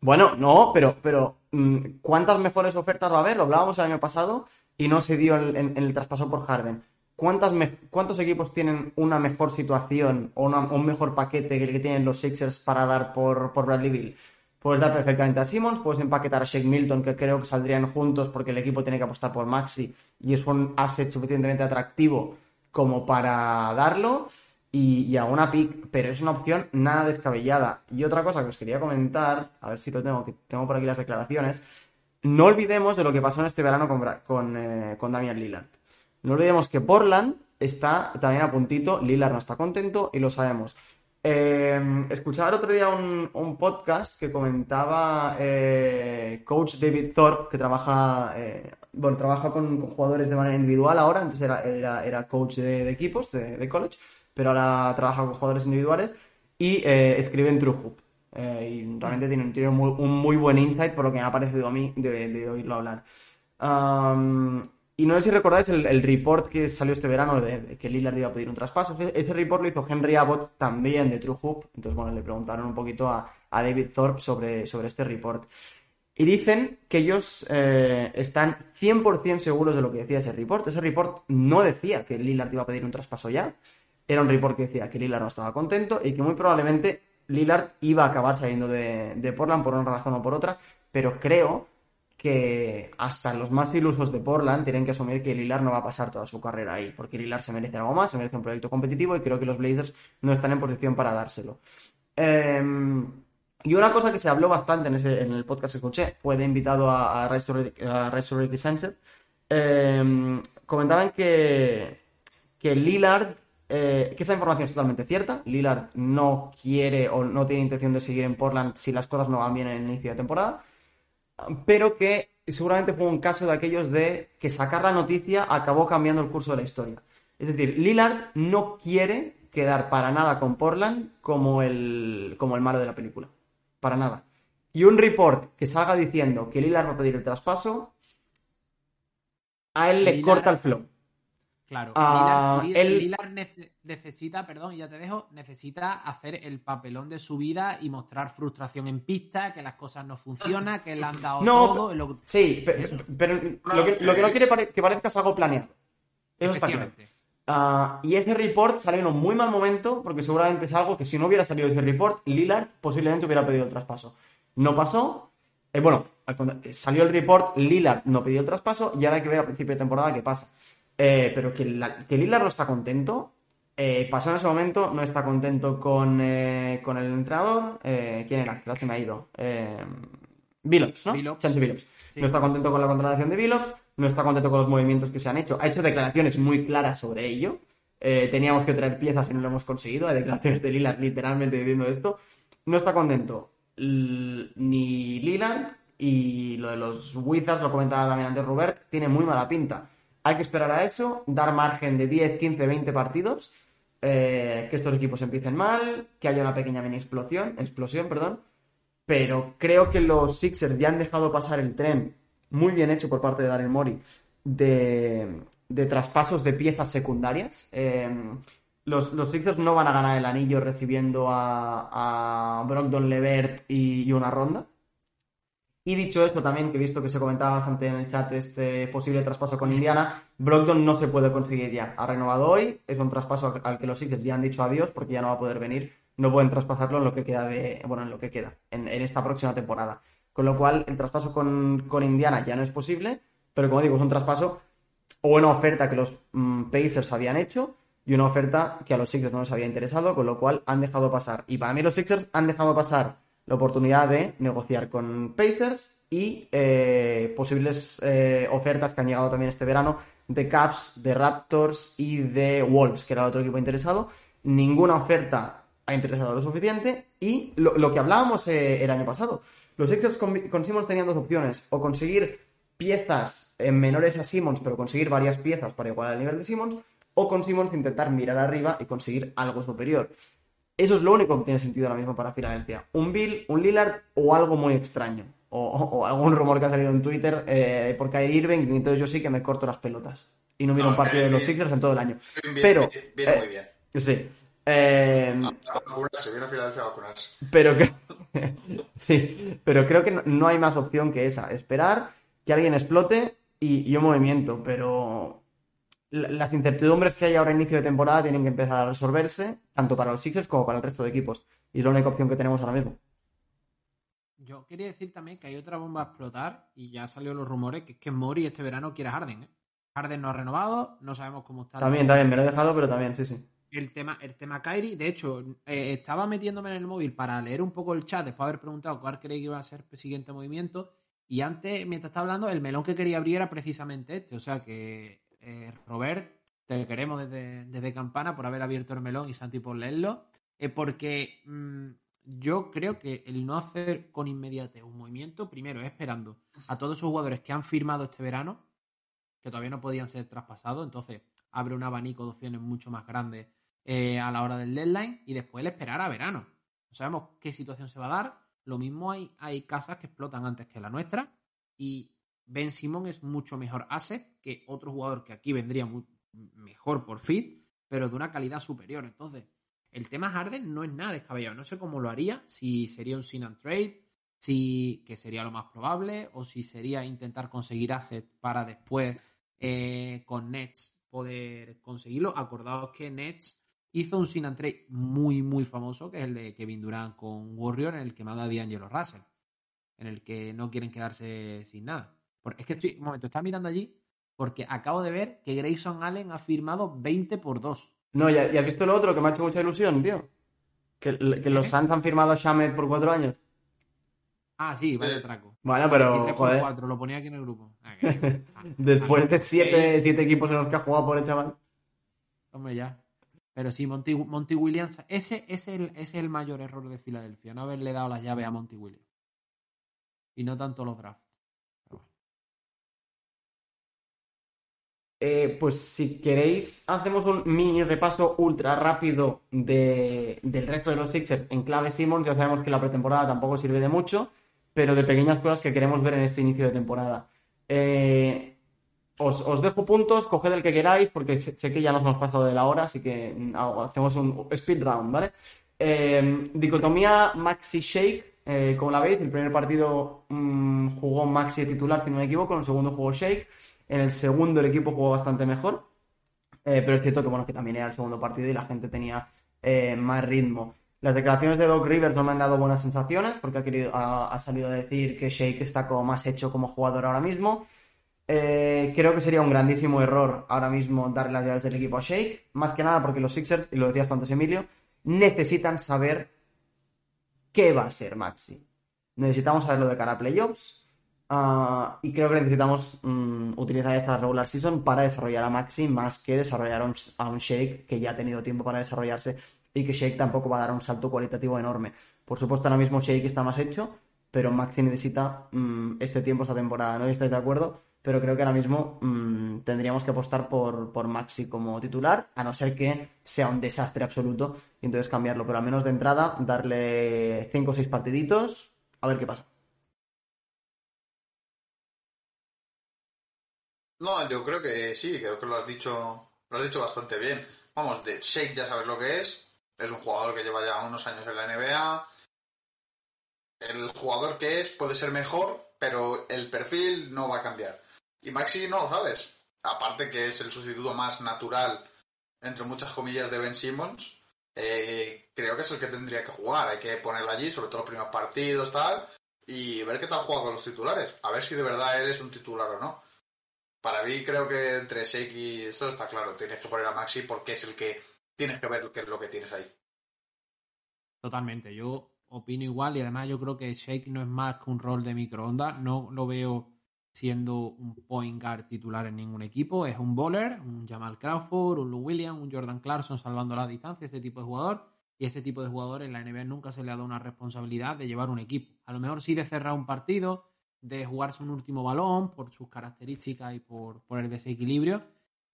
Bueno, no, pero, pero mm, ¿cuántas mejores ofertas va a haber? Lo hablábamos el año pasado y no se dio en, el traspaso por Harden. ¿Cuántas ¿Cuántos equipos tienen una mejor situación o un mejor paquete que el que tienen los Sixers para dar por, por Bradley Bill? Puedes dar perfectamente a Simmons, puedes empaquetar a Shake Milton, que creo que saldrían juntos porque el equipo tiene que apostar por Maxi y es un asset suficientemente atractivo como para darlo y, a una pick, pero es una opción nada descabellada. Y otra cosa que os quería comentar, a ver si lo tengo, que tengo por aquí las declaraciones, no olvidemos de lo que pasó en este verano con, con, eh, con Damian Lillard. No olvidemos que Portland está también a puntito. Lillard no está contento y lo sabemos. Eh, escuchaba el otro día un, podcast que comentaba eh, coach David Thorpe, que trabaja, eh, bueno, trabaja con, jugadores de manera individual ahora, antes era, era, coach de, equipos de, college, pero ahora trabaja con jugadores individuales y eh, escribe en True Hoop. Eh, y realmente tiene, tiene un muy buen insight por lo que me ha parecido a mí de, oírlo hablar. Y no sé si recordáis el, el report que salió este verano de, de que Lillard iba a pedir un traspaso. Ese, report lo hizo Henry Abbott también de True Hoop. Entonces, bueno, le preguntaron un poquito a, a David Thorpe sobre, sobre este report. Y dicen que ellos eh, están 100% seguros de lo que decía ese report. Ese report no decía que Lillard iba a pedir un traspaso ya. Era un report que decía que Lillard no estaba contento y que muy probablemente Lillard iba a acabar saliendo de, de Portland por una razón o por otra. Pero creo que hasta los más ilusos de Portland tienen que asumir que Lillard no va a pasar toda su carrera ahí, porque Lillard se merece algo más, se merece un proyecto competitivo y creo que los Blazers no están en posición para dárselo. Em, y una cosa que se habló bastante en, ese, en el podcast que escuché, fue de invitado a, a Sánchez, em, comentaban que, que Lillard, eh, que esa información es totalmente cierta, Lillard no quiere o no tiene intención de seguir en Portland si las cosas no van bien en el inicio de temporada, pero que seguramente fue un caso de aquellos de que sacar la noticia acabó cambiando el curso de la historia. Es decir, Lillard no quiere quedar para nada con Portland como el, como el malo de la película. Para nada. Y un report que salga diciendo que Lillard va a pedir el traspaso, a él le Lillard- corta el flow. Claro, Lillard, Lillard- él- necesita, perdón, y ya te dejo, necesita hacer el papelón de su vida y mostrar frustración en pista, que las cosas no funcionan, que le han dado No, todo. lo- Sí, pe- pe- pero, lo, que, lo que no quiere pare- que parezca es algo planeado. Eso está claro. Efectivamente. Ah, y ese report salió en un muy mal momento, porque seguramente es algo que si no hubiera salido ese report, Lillard posiblemente hubiera pedido el traspaso. No pasó. Eh, bueno, contra- salió el report, Lillard no pidió el traspaso, y ahora hay que ver a principio de temporada qué pasa. Eh, pero que, la- que Lillard no está contento, eh, pasó en ese momento, no está contento con, eh, con el entrenador. eh, ¿Quién era? Que se me ha ido. Eh, Billups, ¿no? Billups. Chauncey Billups. Sí. No está contento con la contratación de Billups, no está contento con los movimientos que se han hecho. Ha hecho declaraciones muy claras sobre ello. Eh, teníamos que traer piezas y no lo hemos conseguido. Hay declaraciones de Lillard literalmente diciendo esto. No está contento l- ni Lillard y lo de los Wizards, lo comentaba también antes Robert, tiene muy mala pinta. Hay que esperar a eso, dar margen de 10, 15, 20 partidos, eh, que estos equipos empiecen mal, que haya una pequeña mini explosión, explosión, perdón, pero creo que los Sixers ya han dejado pasar el tren, muy bien hecho por parte de Daryl Morey, de, de traspasos de piezas secundarias. Eh, los, los Sixers no van a ganar el anillo recibiendo a, a Brogdon Levert y una ronda. Y dicho esto también, que he visto que se comentaba bastante en el chat este posible traspaso con Indiana, Brogdon no se puede conseguir ya. Ha renovado hoy, es un traspaso al, que los Sixers ya han dicho adiós porque ya no va a poder venir. No pueden traspasarlo en lo que queda de, bueno, en lo que queda, en, en esta próxima temporada. Con lo cual, el traspaso con, con Indiana ya no es posible, pero como digo, es un traspaso o una oferta que los mm, Pacers habían hecho y una oferta que a los Sixers no les había interesado, con lo cual han dejado pasar. Y para mí los Sixers han dejado pasar la oportunidad de negociar con Pacers y eh, posibles eh, ofertas que han llegado también este verano de Caps, de Raptors y de Wolves, que era otro equipo interesado. Ninguna oferta ha interesado lo suficiente y lo, que hablábamos eh, el año pasado. Los Sixers con, con Simmons tenían dos opciones, o conseguir piezas en menores a Simmons, pero conseguir varias piezas para igualar el nivel de Simmons, o con Simmons intentar mirar arriba y conseguir algo superior. Eso es lo único que tiene sentido ahora mismo para Filadelfia. Un Bill, un Lillard o algo muy extraño. O, algún rumor que ha salido en Twitter eh, por Kyrie Irving, entonces yo sí que me corto las pelotas. Y no miro un No, partido de los eh, Sixers en todo el año. Bien, Pero, bien, bien, eh, muy bien. Sí. Eh, A vacunarse, viene a Filadelfia a vacunarse. pero que... sí, pero creo que no, no hay más opción que esa. Esperar que alguien explote y, y un movimiento. Pero las incertidumbres que hay ahora a inicio de temporada tienen que empezar a resolverse, tanto para los Sixers como para el resto de equipos. Y es la única opción que tenemos ahora mismo. Yo quería decir también que hay otra bomba a explotar y ya salió los rumores que es que Mori este verano quiere a Harden. ¿eh? Harden no ha renovado, no sabemos cómo está. También, también, me lo he dejado, pero también, sí, sí. El tema, el tema Kyrie, de hecho, eh, estaba metiéndome en el móvil para leer un poco el chat después de haber preguntado cuál creía que iba a ser el siguiente movimiento. Y antes, mientras estaba hablando, el melón que quería abrir era precisamente este. O sea que, eh, Robert, te queremos desde, desde Campana por haber abierto el melón y Santi por leerlo. Eh, porque mm, yo creo que el no hacer con inmediatez un movimiento, primero es esperando a todos esos jugadores que han firmado este verano, que todavía no podían ser traspasados, entonces abre un abanico de opciones mucho más grande eh, a la hora del deadline y después el esperar a verano. No sabemos qué situación se va a dar. Lo mismo hay, hay casas que explotan antes que la nuestra y Ben Simon es mucho mejor asset que otro jugador que aquí vendría mejor por fit, pero de una calidad superior. Entonces, el tema Harden no es nada descabellado. No sé cómo lo haría, si sería un sin and trade, si que sería lo más probable, o si sería intentar conseguir asset para después eh, con Nets poder conseguirlo. Acordaos que Nets hizo un sin and trade muy, muy famoso, que es el de Kevin Durant con Warrior, en el que manda a D'Angelo Russell, en el que no quieren quedarse sin nada. Es que estoy, un momento, está mirando allí porque acabo de ver que Grayson Allen ha firmado 20 por 2. No, ¿y has visto lo otro que me ha hecho mucha ilusión, tío? Que, los Suns han firmado a Shamet por cuatro años. Ah, sí, vale, traco. Bueno, pero. Joder. lo ponía aquí en el grupo. Ah, ah, Después de siete, siete, equipos en los que ha jugado por el chaval. Hombre, ya. Pero sí, Monty, Monty Williams, ese, es el, ese es el mayor error de Filadelfia, no haberle dado las llaves a Monty Williams. Y no tanto los drafts. Eh, pues si queréis, hacemos un mini repaso ultra rápido de, del resto de los Sixers en clave Simmons. Ya sabemos que la pretemporada tampoco sirve de mucho, pero de pequeñas cosas que queremos ver en este inicio de temporada. Eh, os, dejo puntos, coged el que queráis, porque sé, que ya nos hemos pasado de la hora, así que mm, hacemos un speed round, ¿vale? Eh, dicotomía Maxi Shake, como la veis, el primer partido mm, jugó Maxi titular, si no me equivoco, en el segundo jugó Shake. En el segundo el equipo jugó bastante mejor, eh, pero es cierto que bueno que también era el segundo partido y la gente tenía eh, más ritmo. Las declaraciones de Doc Rivers no me han dado buenas sensaciones porque ha, querido, ha, salido a decir que Shake está como más hecho como jugador ahora mismo. Eh, creo que sería un grandísimo error ahora mismo darle las llaves del equipo a Shake, más que nada porque los Sixers, y lo decías antes Emilio, necesitan saber qué va a ser Maxi. Necesitamos saberlo de cara a playoffs, Ah, y creo que necesitamos mm, utilizar esta regular season para desarrollar a Maxi más que desarrollar a un Shake que ya ha tenido tiempo para desarrollarse y que Shake tampoco va a dar un salto cualitativo enorme. Por supuesto, ahora mismo Shake está más hecho, pero Maxi necesita mm, este tiempo, esta temporada. No estáis de acuerdo, pero creo que ahora mismo mm, tendríamos que apostar por, por Maxi como titular, a no ser que sea un desastre absoluto y entonces cambiarlo. Pero al menos de entrada, darle 5 o 6 partiditos, a ver qué pasa. No, yo creo que sí, creo que lo has dicho, lo has dicho bastante bien. Vamos, de Shake ya sabes lo que es. Es un jugador que lleva ya unos años en la NBA. El jugador que es puede ser mejor, pero el perfil no va a cambiar. Y Maxi no lo sabes. Aparte que es el sustituto más natural, entre muchas comillas, de Ben Simmons. Eh, creo que es el que tendría que jugar. Hay que ponerlo allí, sobre todo los primeros partidos, tal, y ver qué tal juega con los titulares. A ver si de verdad él es un titular o no para mí creo que entre Shake y eso está claro. Tienes que poner a Maxi porque es el que tienes que ver qué es lo que tienes ahí. Totalmente. Yo opino igual y además yo creo que Shake no es más que un rol de microondas. No lo veo siendo un point guard titular en ningún equipo. Es un bowler, un Jamal Crawford, un Lou Williams, un Jordan Clarkson salvando la distancia, ese tipo de jugador. Y ese tipo de jugador en la NBA nunca se le ha dado una responsabilidad de llevar un equipo. A lo mejor sí de cerrar un partido, de jugarse un último balón por sus características y por, por el desequilibrio.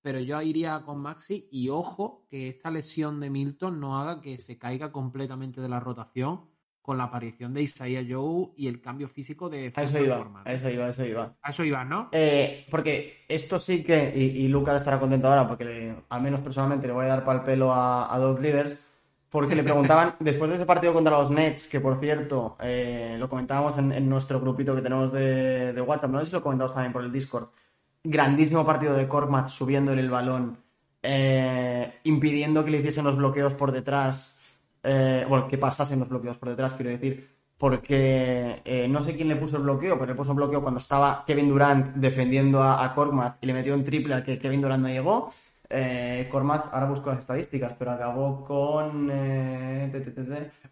Pero yo iría con Maxi y ojo que esta lesión de Milton no haga que se caiga completamente de la rotación con la aparición de Isaiah Joe y el cambio físico de a eso iba, a eso iba, eso iba. A eso iba, ¿no? Eh, porque esto sí que, y, Lucas estará contento ahora porque al menos personalmente le voy a dar para el pelo a, a Doug Rivers, porque le preguntaban, después de ese partido contra los Nets, que por cierto, eh, lo comentábamos en, nuestro grupito que tenemos de, WhatsApp, no sé si lo comentamos también por el Discord, grandísimo partido de Kormat subiendo en el balón, eh, impidiendo que le hiciesen los bloqueos por detrás, eh, bueno, que pasasen los bloqueos por detrás, quiero decir, porque no sé quién le puso el bloqueo, pero le puso el bloqueo cuando estaba Kevin Durant defendiendo a, a Kormat y le metió un triple al que Kevin Durant no llegó. Eh, Cormac, ahora busco las estadísticas, pero acabó con eh,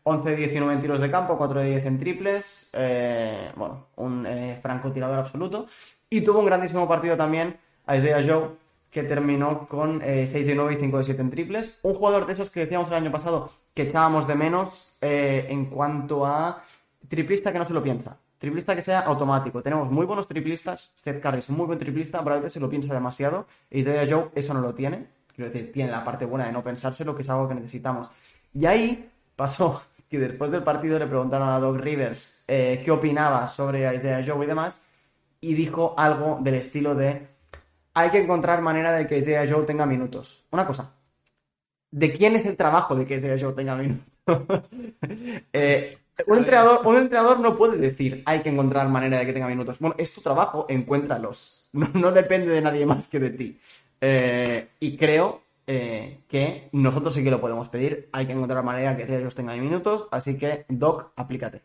11 de 19 en tiros de campo, 4 de 10 en triples, eh, bueno, un eh, francotirador absoluto. Y tuvo un grandísimo partido también Isaiah Joe, que terminó con 6 de 9 y 5 de 7 en triples. Un jugador de esos que decíamos el año pasado que echábamos de menos en cuanto a triplista que no se lo piensa. Triplista que sea automático. Tenemos muy buenos triplistas. Seth Curry es un muy buen triplista, veces se lo piensa demasiado. Y Isaiah Joe eso no lo tiene. Quiero decir, tiene la parte buena de no pensárselo, que es algo que necesitamos. Y ahí pasó que después del partido le preguntaron a Doc Rivers eh, qué opinaba sobre Isaiah Joe y demás, y dijo algo del estilo de hay que encontrar manera de que Isaiah Joe tenga minutos. Una cosa, ¿de quién es el trabajo de que Isaiah Joe tenga minutos? Eh, un, entrenador, un entrenador no puede decir hay que encontrar manera de que tenga minutos. Bueno, es tu trabajo, encuéntralos. No, depende de nadie más que de ti. Eh, y creo eh, que nosotros sí que lo podemos pedir. Hay que encontrar manera que ellos tengan minutos. Así que, Doc, aplícate.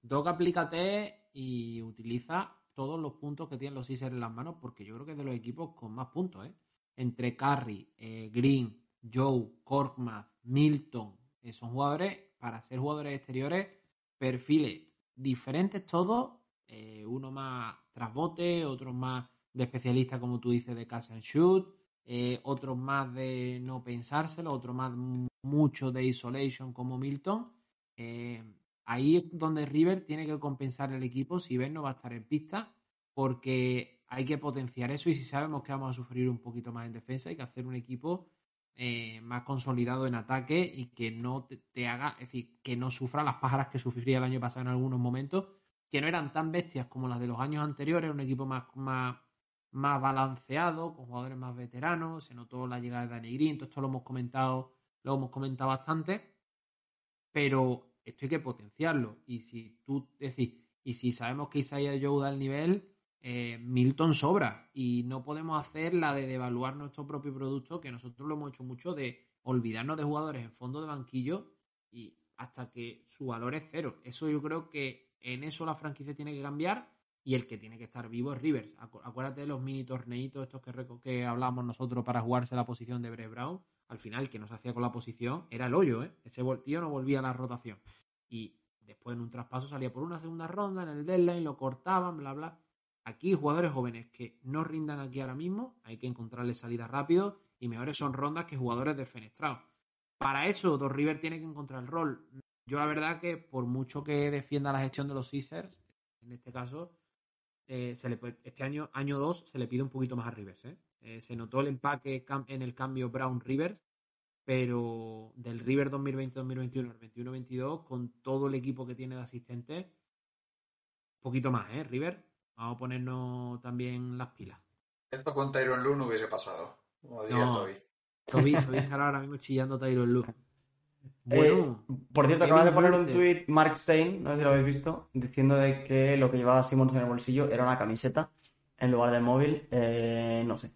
Doc, aplícate y utiliza todos los puntos que tienen los Sixers en las manos, porque yo creo que es de los equipos con más puntos, ¿eh? Entre Curry, eh, Green, Joe, Korkmaz, Milton, son jugadores, para ser jugadores exteriores, perfiles diferentes todos, uno más trasbote, otro más de especialista, como tú dices, de catch and shoot, eh, otros más de no pensárselo, otros más mucho de isolation como Milton. Eh, ahí es donde River tiene que compensar el equipo si Ben no va a estar en pista, porque hay que potenciar eso y si sabemos que vamos a sufrir un poquito más en defensa, hay que hacer un equipo eh, más consolidado en ataque y que no te, haga, es decir, que no sufra las pájaras que sufría el año pasado en algunos momentos, que no eran tan bestias como las de los años anteriores, un equipo más, más más balanceado, con jugadores más veteranos, se notó la llegada de Danny Green, todo esto lo hemos comentado, lo hemos comentado bastante, pero esto hay que potenciarlo. Y si tú decís, y si sabemos que Isaiah Joe da el nivel, eh, Milton sobra. Y no podemos hacer la de devaluar nuestro propio producto, que nosotros lo hemos hecho mucho, de olvidarnos de jugadores en fondo de banquillo y hasta que su valor es cero. Eso yo creo que en eso la franquicia tiene que cambiar y el que tiene que estar vivo es Rivers. Acuérdate de los mini torneitos estos que, que hablábamos nosotros para jugarse la posición de Bre Brown. Al final, que nos hacía con la posición era el hoyo, ¿eh? Ese tío no volvía a la rotación. Y después en un traspaso salía por una segunda ronda, en el deadline lo cortaban, bla, bla. Aquí jugadores jóvenes que no rindan aquí ahora mismo, hay que encontrarles salida rápido y mejores son rondas que jugadores defenestrados. Para eso, Dos River tiene que encontrar el rol. Yo la verdad que por mucho que defienda la gestión de los Caesars, en este caso, eh, este año, año 2, se le pide un poquito más a Rivers. ¿eh? Eh, se notó el empaque en el cambio Brown-Rivers, pero del River 2020-2021 al 21-22, con todo el equipo que tiene de asistentes, poquito más, ¿eh? River, vamos a ponernos también las pilas. Esto con Tyron Lu no hubiese pasado, como diría no, Toby. Toby, Toby estará ahora mismo chillando Tyron Lu. Bueno, eh, por cierto, acaba de poner un tweet Mark Stein, no sé si lo habéis visto, diciendo de que lo que llevaba Simmons en el bolsillo era una camiseta en lugar del móvil. Eh, no sé.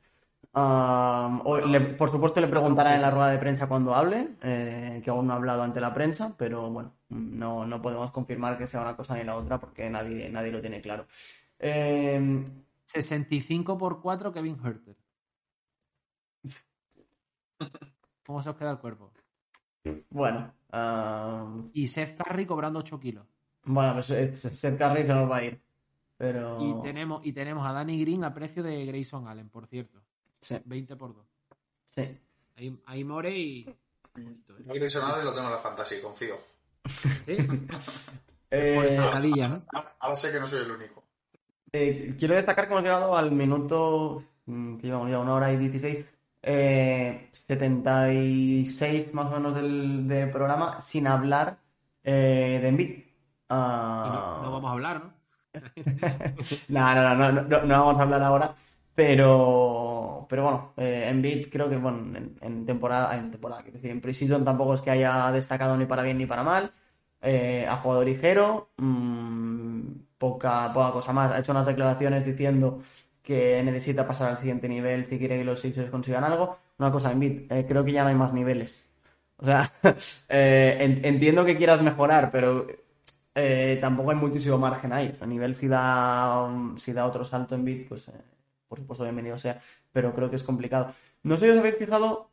por supuesto, le preguntará en la rueda de prensa cuando hable, eh, que aún no ha hablado ante la prensa, pero bueno, no, no, podemos confirmar que sea una cosa ni la otra porque nadie, nadie lo tiene claro. 65 por 4, Kevin Herter. ¿Cómo se os queda el cuerpo? Bueno. Y Seth Curry cobrando 8 kilos. Bueno, pues Seth Curry se nos va a ir. Pero... Y tenemos, y tenemos a Danny Green a precio de Grayson Allen, por cierto. Sí. 20 por 2. Sí. Ahí, ahí More y. Grayson Allen lo tengo en la fantasy, confío. ¿Sí? eh, ahora sé que no soy el único. Eh, quiero destacar que hemos llegado al minuto. Mm, que llevamos ya una hora y 16 eh, 76 más o menos del, programa sin hablar eh, de Envid. Ah. no, vamos a hablar, ¿no? no, no, no, no, no, vamos a hablar ahora. Pero, pero bueno, eh, creo que bueno, en, temporada, en temporada, quiero decir, en Precision tampoco es que haya destacado ni para bien ni para mal. Eh, ha jugado ligero, mmm, poca, poca cosa más. Ha hecho unas declaraciones diciendo que necesita pasar al siguiente nivel si quiere que los Sixers consigan algo. Una cosa, en eh, creo que ya no hay más niveles. O sea, eh, entiendo que quieras mejorar, pero eh, tampoco hay muchísimo margen ahí. a nivel si da, si da otro salto en bit, pues por supuesto bienvenido sea, pero creo que es complicado. No sé si os habéis fijado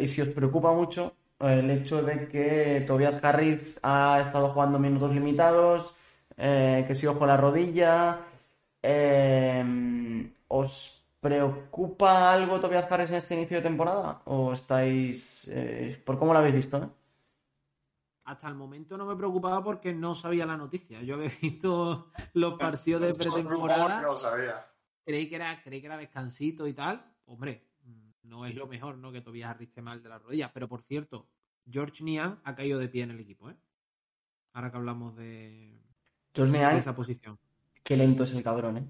y si os preocupa mucho el hecho de que Tobias Harris ha estado jugando minutos limitados, que si ojo la rodilla, Em, ¿Os preocupa algo Tobias Harris en este inicio de temporada? ¿O estáis... eh, por cómo lo habéis visto? eh? Hasta el momento no me preocupaba porque no sabía la noticia. Yo había visto los partidos de pretemporada. No lo sabía. Creí que era, creí que era descansito y tal. Hombre, no es lo mejor, ¿no? Que Tobias Harris esté mal de las rodillas. Pero por cierto, George Nian ha caído de pie en el equipo, ¿eh? Ahora que hablamos de, George Niang, esa posición. qué lento es el cabrón, ¿eh?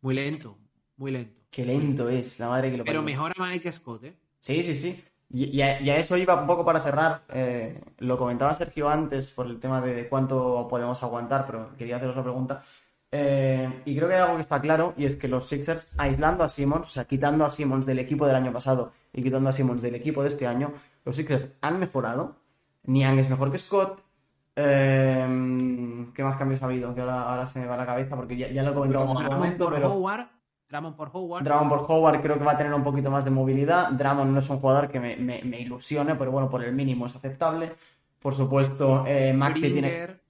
Muy lento, muy lento. Qué lento es, la madre que lo Pero mejora que Scott, ¿eh? Sí, sí, sí. Y, y a, y a eso iba un poco para cerrar. eh, lo comentaba Sergio antes por el tema de cuánto podemos aguantar, pero quería haceros una pregunta. Eh, y creo que hay algo que está claro, y es que los Sixers, aislando a Simmons, o sea, quitando a Simmons del equipo del año pasado y quitando a Simmons del equipo de este año, los Sixers han mejorado. Niang es mejor que Scott. Eh, ¿qué más cambios ha habido? Que ahora, ahora se me va la cabeza porque ya, ya lo he comentado en Drummond momento, por pero... Howard, Drummond por Howard. Drummond por Howard creo que va a tener un poquito más de movilidad. Drummond no es un jugador que me, me- me ilusione, pero bueno, por el mínimo es aceptable. Por supuesto, eh, Maxi tiene... Springer,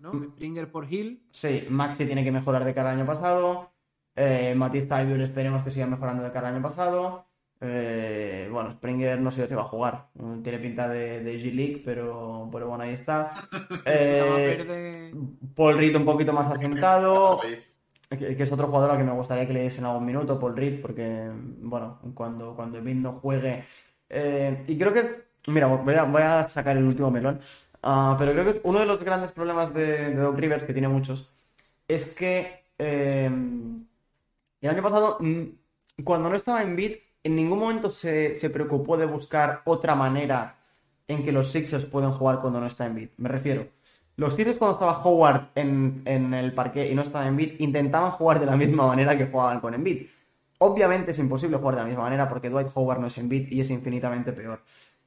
¿no? Springer por Hill. Sí, Maxi tiene que mejorar de cara al año pasado. Eh, Matisse Thybulle esperemos que siga mejorando de cara al año pasado. Eh, bueno, Springer no sé si va a jugar. Mm, Tiene pinta de, de G-League, pero, pero bueno, ahí está. Eh. Paul Reed un poquito más asentado. Que, que es otro jugador al que me gustaría que le diesen algún minuto, Paul Reed, porque, bueno, cuando, cuando Embiid no juegue. eh, y creo que, mira, voy a, voy a sacar el último melón, ah, pero creo que uno de los grandes problemas de, de Doc Rivers, que tiene muchos, es que eh, el año pasado, mm, cuando no estaba Embiid, en ningún momento se, se preocupó de buscar otra manera en que los Sixers pueden jugar cuando no está Embiid. Me refiero. Los Sixers cuando estaba Howard en, en el parque y no estaba Embiid, intentaban jugar de la misma manera que jugaban con Embiid. Obviamente es imposible jugar de la misma manera porque Dwight Howard no es Embiid y es infinitamente peor.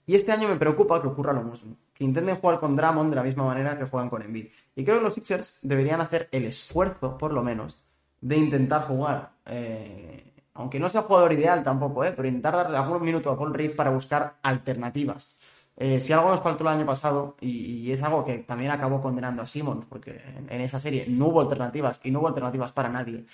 Y este año me preocupa que ocurra lo mismo. Que intenten jugar con Drummond de la misma manera que juegan con Embiid. Y creo que los Sixers deberían hacer el esfuerzo, por lo menos, de intentar jugar. eh, aunque no sea jugador ideal tampoco, ¿eh? pero intentar darle algunos minutos a Paul Reed para buscar alternativas. Eh, si algo nos faltó el año pasado, y, es algo que también acabó condenando a Simmons, porque en, esa serie no hubo alternativas y no hubo alternativas para nadie,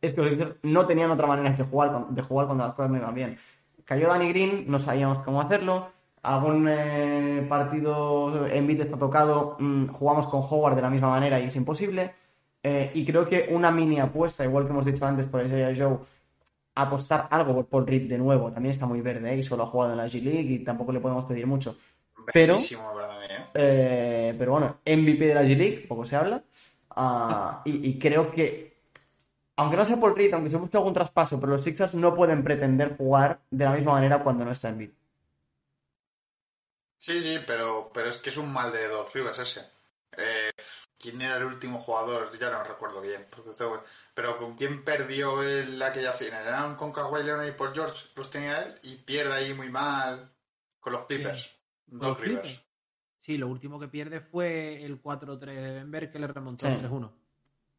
es que no tenían otra manera que jugar de jugar cuando las cosas no iban bien. Cayó Danny Green, no sabíamos cómo hacerlo. Algún eh, partido en beat está tocado, mm, jugamos con Howard de la misma manera y es imposible. Eh, y creo que una mini apuesta, igual que hemos dicho antes por Isaiah Joe, apostar algo por Paul Reed de nuevo, también está muy verde ¿eh? y solo ha jugado en la G-League y tampoco le podemos pedir mucho. Pero-. ¿eh? Eh, pero bueno, MVP de la G-League, poco se habla. Ah, y, y creo que, aunque no sea Paul Reed, aunque se busque algún traspaso, pero los Sixers no pueden pretender jugar de la misma manera cuando no está en beat. Sí, sí, pero, pero es que es un mal de Doc Rivers ese. Eh, ¿Quién era el último jugador? Ya no recuerdo bien. porque tengo- Pero ¿con quién perdió él aquella final? Eran con Kawhi Leonard y Paul George. Los tenía él y pierde ahí muy mal con los Clippers. Con Doc los Rivers. Clippers. Sí, lo último que pierde fue el 4-3 de Denver que le remontó Sí. el 3-1.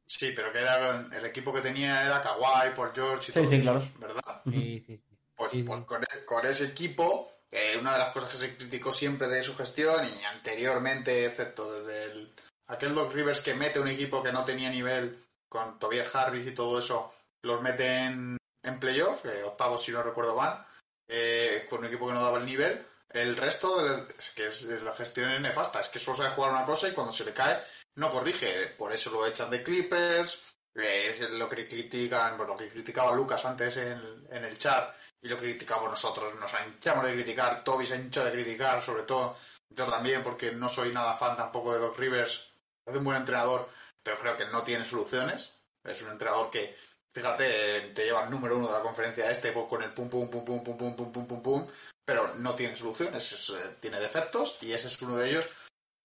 Sí, pero que era el equipo que tenía era Kawhi, Paul George y Sí, todos sí, esos, ¿verdad? Sí, sí, sí. Pues, Sí, sí. pues con, e- con ese equipo, eh, una de las cosas que se criticó siempre de su gestión y anteriormente, excepto desde el, aquel Doc Rivers que mete un equipo que no tenía nivel con Tobias Harris y todo eso, los mete en, en playoff, que octavos si no recuerdo mal, eh, con un equipo que no daba el nivel. El resto, que es, la gestión es nefasta, es que solo sabe jugar una cosa y cuando se le cae no corrige. Por eso lo echan de Clippers, eh, es lo que critican, pues lo que criticaba Lucas antes en, el- en el chat y lo criticamos nosotros, nos hinchamos de criticar, Toby se hincha de criticar, sobre todo yo también, porque no soy nada fan tampoco de Doc Rivers, es un buen entrenador, pero creo que no tiene soluciones, es un entrenador que, fíjate, te lleva el número uno de la conferencia este pues, con el pum pum pum pum pum pum pum pum pum pum, pero no tiene soluciones, es, eh, tiene defectos y ese es uno de ellos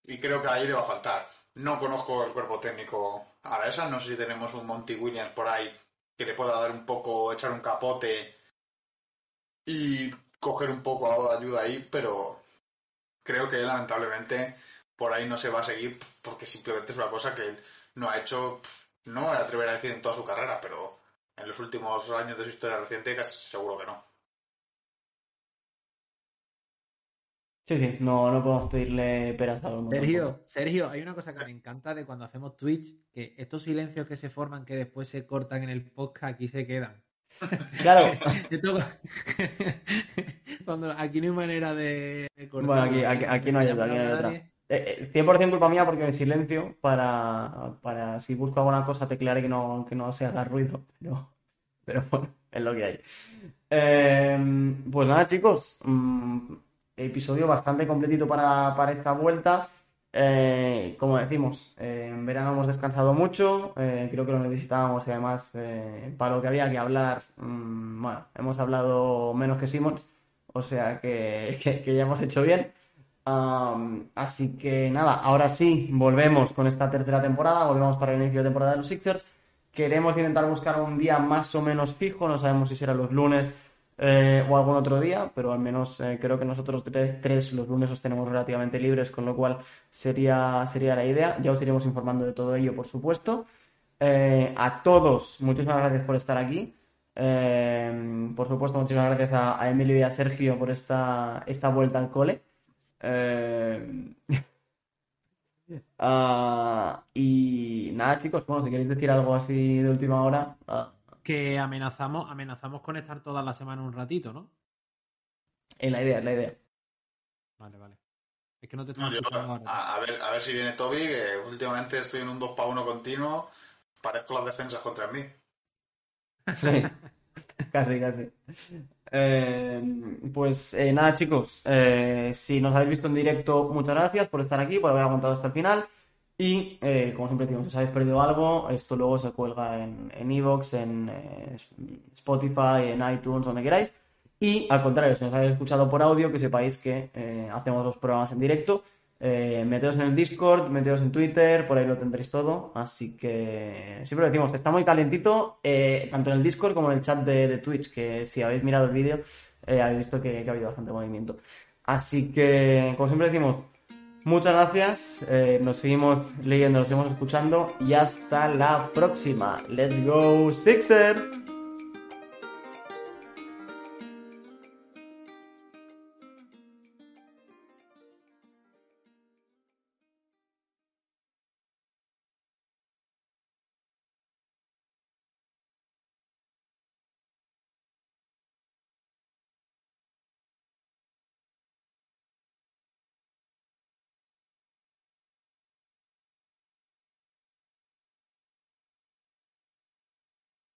y creo que ahí le va a faltar. No conozco el cuerpo técnico a la esa, no sé si tenemos un Monty Williams por ahí que le pueda dar un poco, echar un capote y coger un poco de ayuda ahí, pero creo que lamentablemente por ahí no se va a seguir porque simplemente es una cosa que él no ha hecho, no me voy a a decir en toda su carrera, pero en los últimos años de su historia reciente casi seguro que no. Sí, sí, no, no podemos pedirle peras tampoco. Sergio, Sergio, hay una cosa que me encanta de cuando hacemos Twitch, que estos silencios que se forman que después se cortan en el podcast aquí se quedan. Claro. Cuando aquí no hay manera de de cortar. Bueno, aquí, aquí, aquí no hay otra, aquí no hay otra. Eh, eh, 100% culpa mía porque me silencio para, para si busco alguna cosa teclear que no, que no se haga ruido. Pero, pero bueno, es lo que hay. Eh, pues nada, chicos. mm, episodio bastante completito para, para esta vuelta. Eh, como decimos, eh, en verano hemos descansado mucho. eh, creo que lo necesitábamos y además, eh, para lo que había que hablar, mm, bueno, hemos hablado menos que Simons. O sea que, que- que ya hemos hecho bien. Así que nada, ahora sí, volvemos con esta tercera temporada, volvemos para el inicio de temporada de los Sixers. Queremos intentar buscar un día más o menos fijo, no sabemos si será los lunes eh, o algún otro día, pero al menos eh, creo que nosotros tres, los lunes los tenemos relativamente libres, con lo cual sería, sería la idea. Ya os iremos informando de todo ello, por supuesto. Eh, a todos, muchísimas gracias por estar aquí. Por supuesto, muchísimas gracias a, a Emilio y a Sergio por esta, esta vuelta al cole. Eh, ah, y nada, chicos, bueno, si queréis decir algo así de última hora. ah, Que amenazamos, amenazamos con estar toda la semana un ratito, ¿no? es la idea, es la idea. Vale, vale. Es que no te No, yo- a ver, a ver si viene Toby, que últimamente estoy en un 2 para 1 continuo. Parezco las defensas contra mí. Sí, casi, casi. Eh, pues eh, nada, chicos, eh, si nos habéis visto en directo, muchas gracias por estar aquí, por haber aguantado hasta el final. Y eh, como siempre decimos, si os habéis perdido algo, esto luego se cuelga en en Evox, en eh, Spotify, en iTunes, donde queráis. Y al contrario, si nos habéis escuchado por audio, que sepáis que hacemos dos programas en directo. Eh, meteos en el Discord, meteos en Twitter, por ahí lo tendréis todo. Así que siempre lo decimos, está muy calentito, eh, tanto en el Discord como en el chat de, Twitch, que si habéis mirado el vídeo, eh, habéis visto que, que ha habido bastante movimiento. Así que, como siempre decimos, muchas gracias, eh, nos seguimos leyendo, nos seguimos escuchando y hasta la próxima. Let's go, Sixer!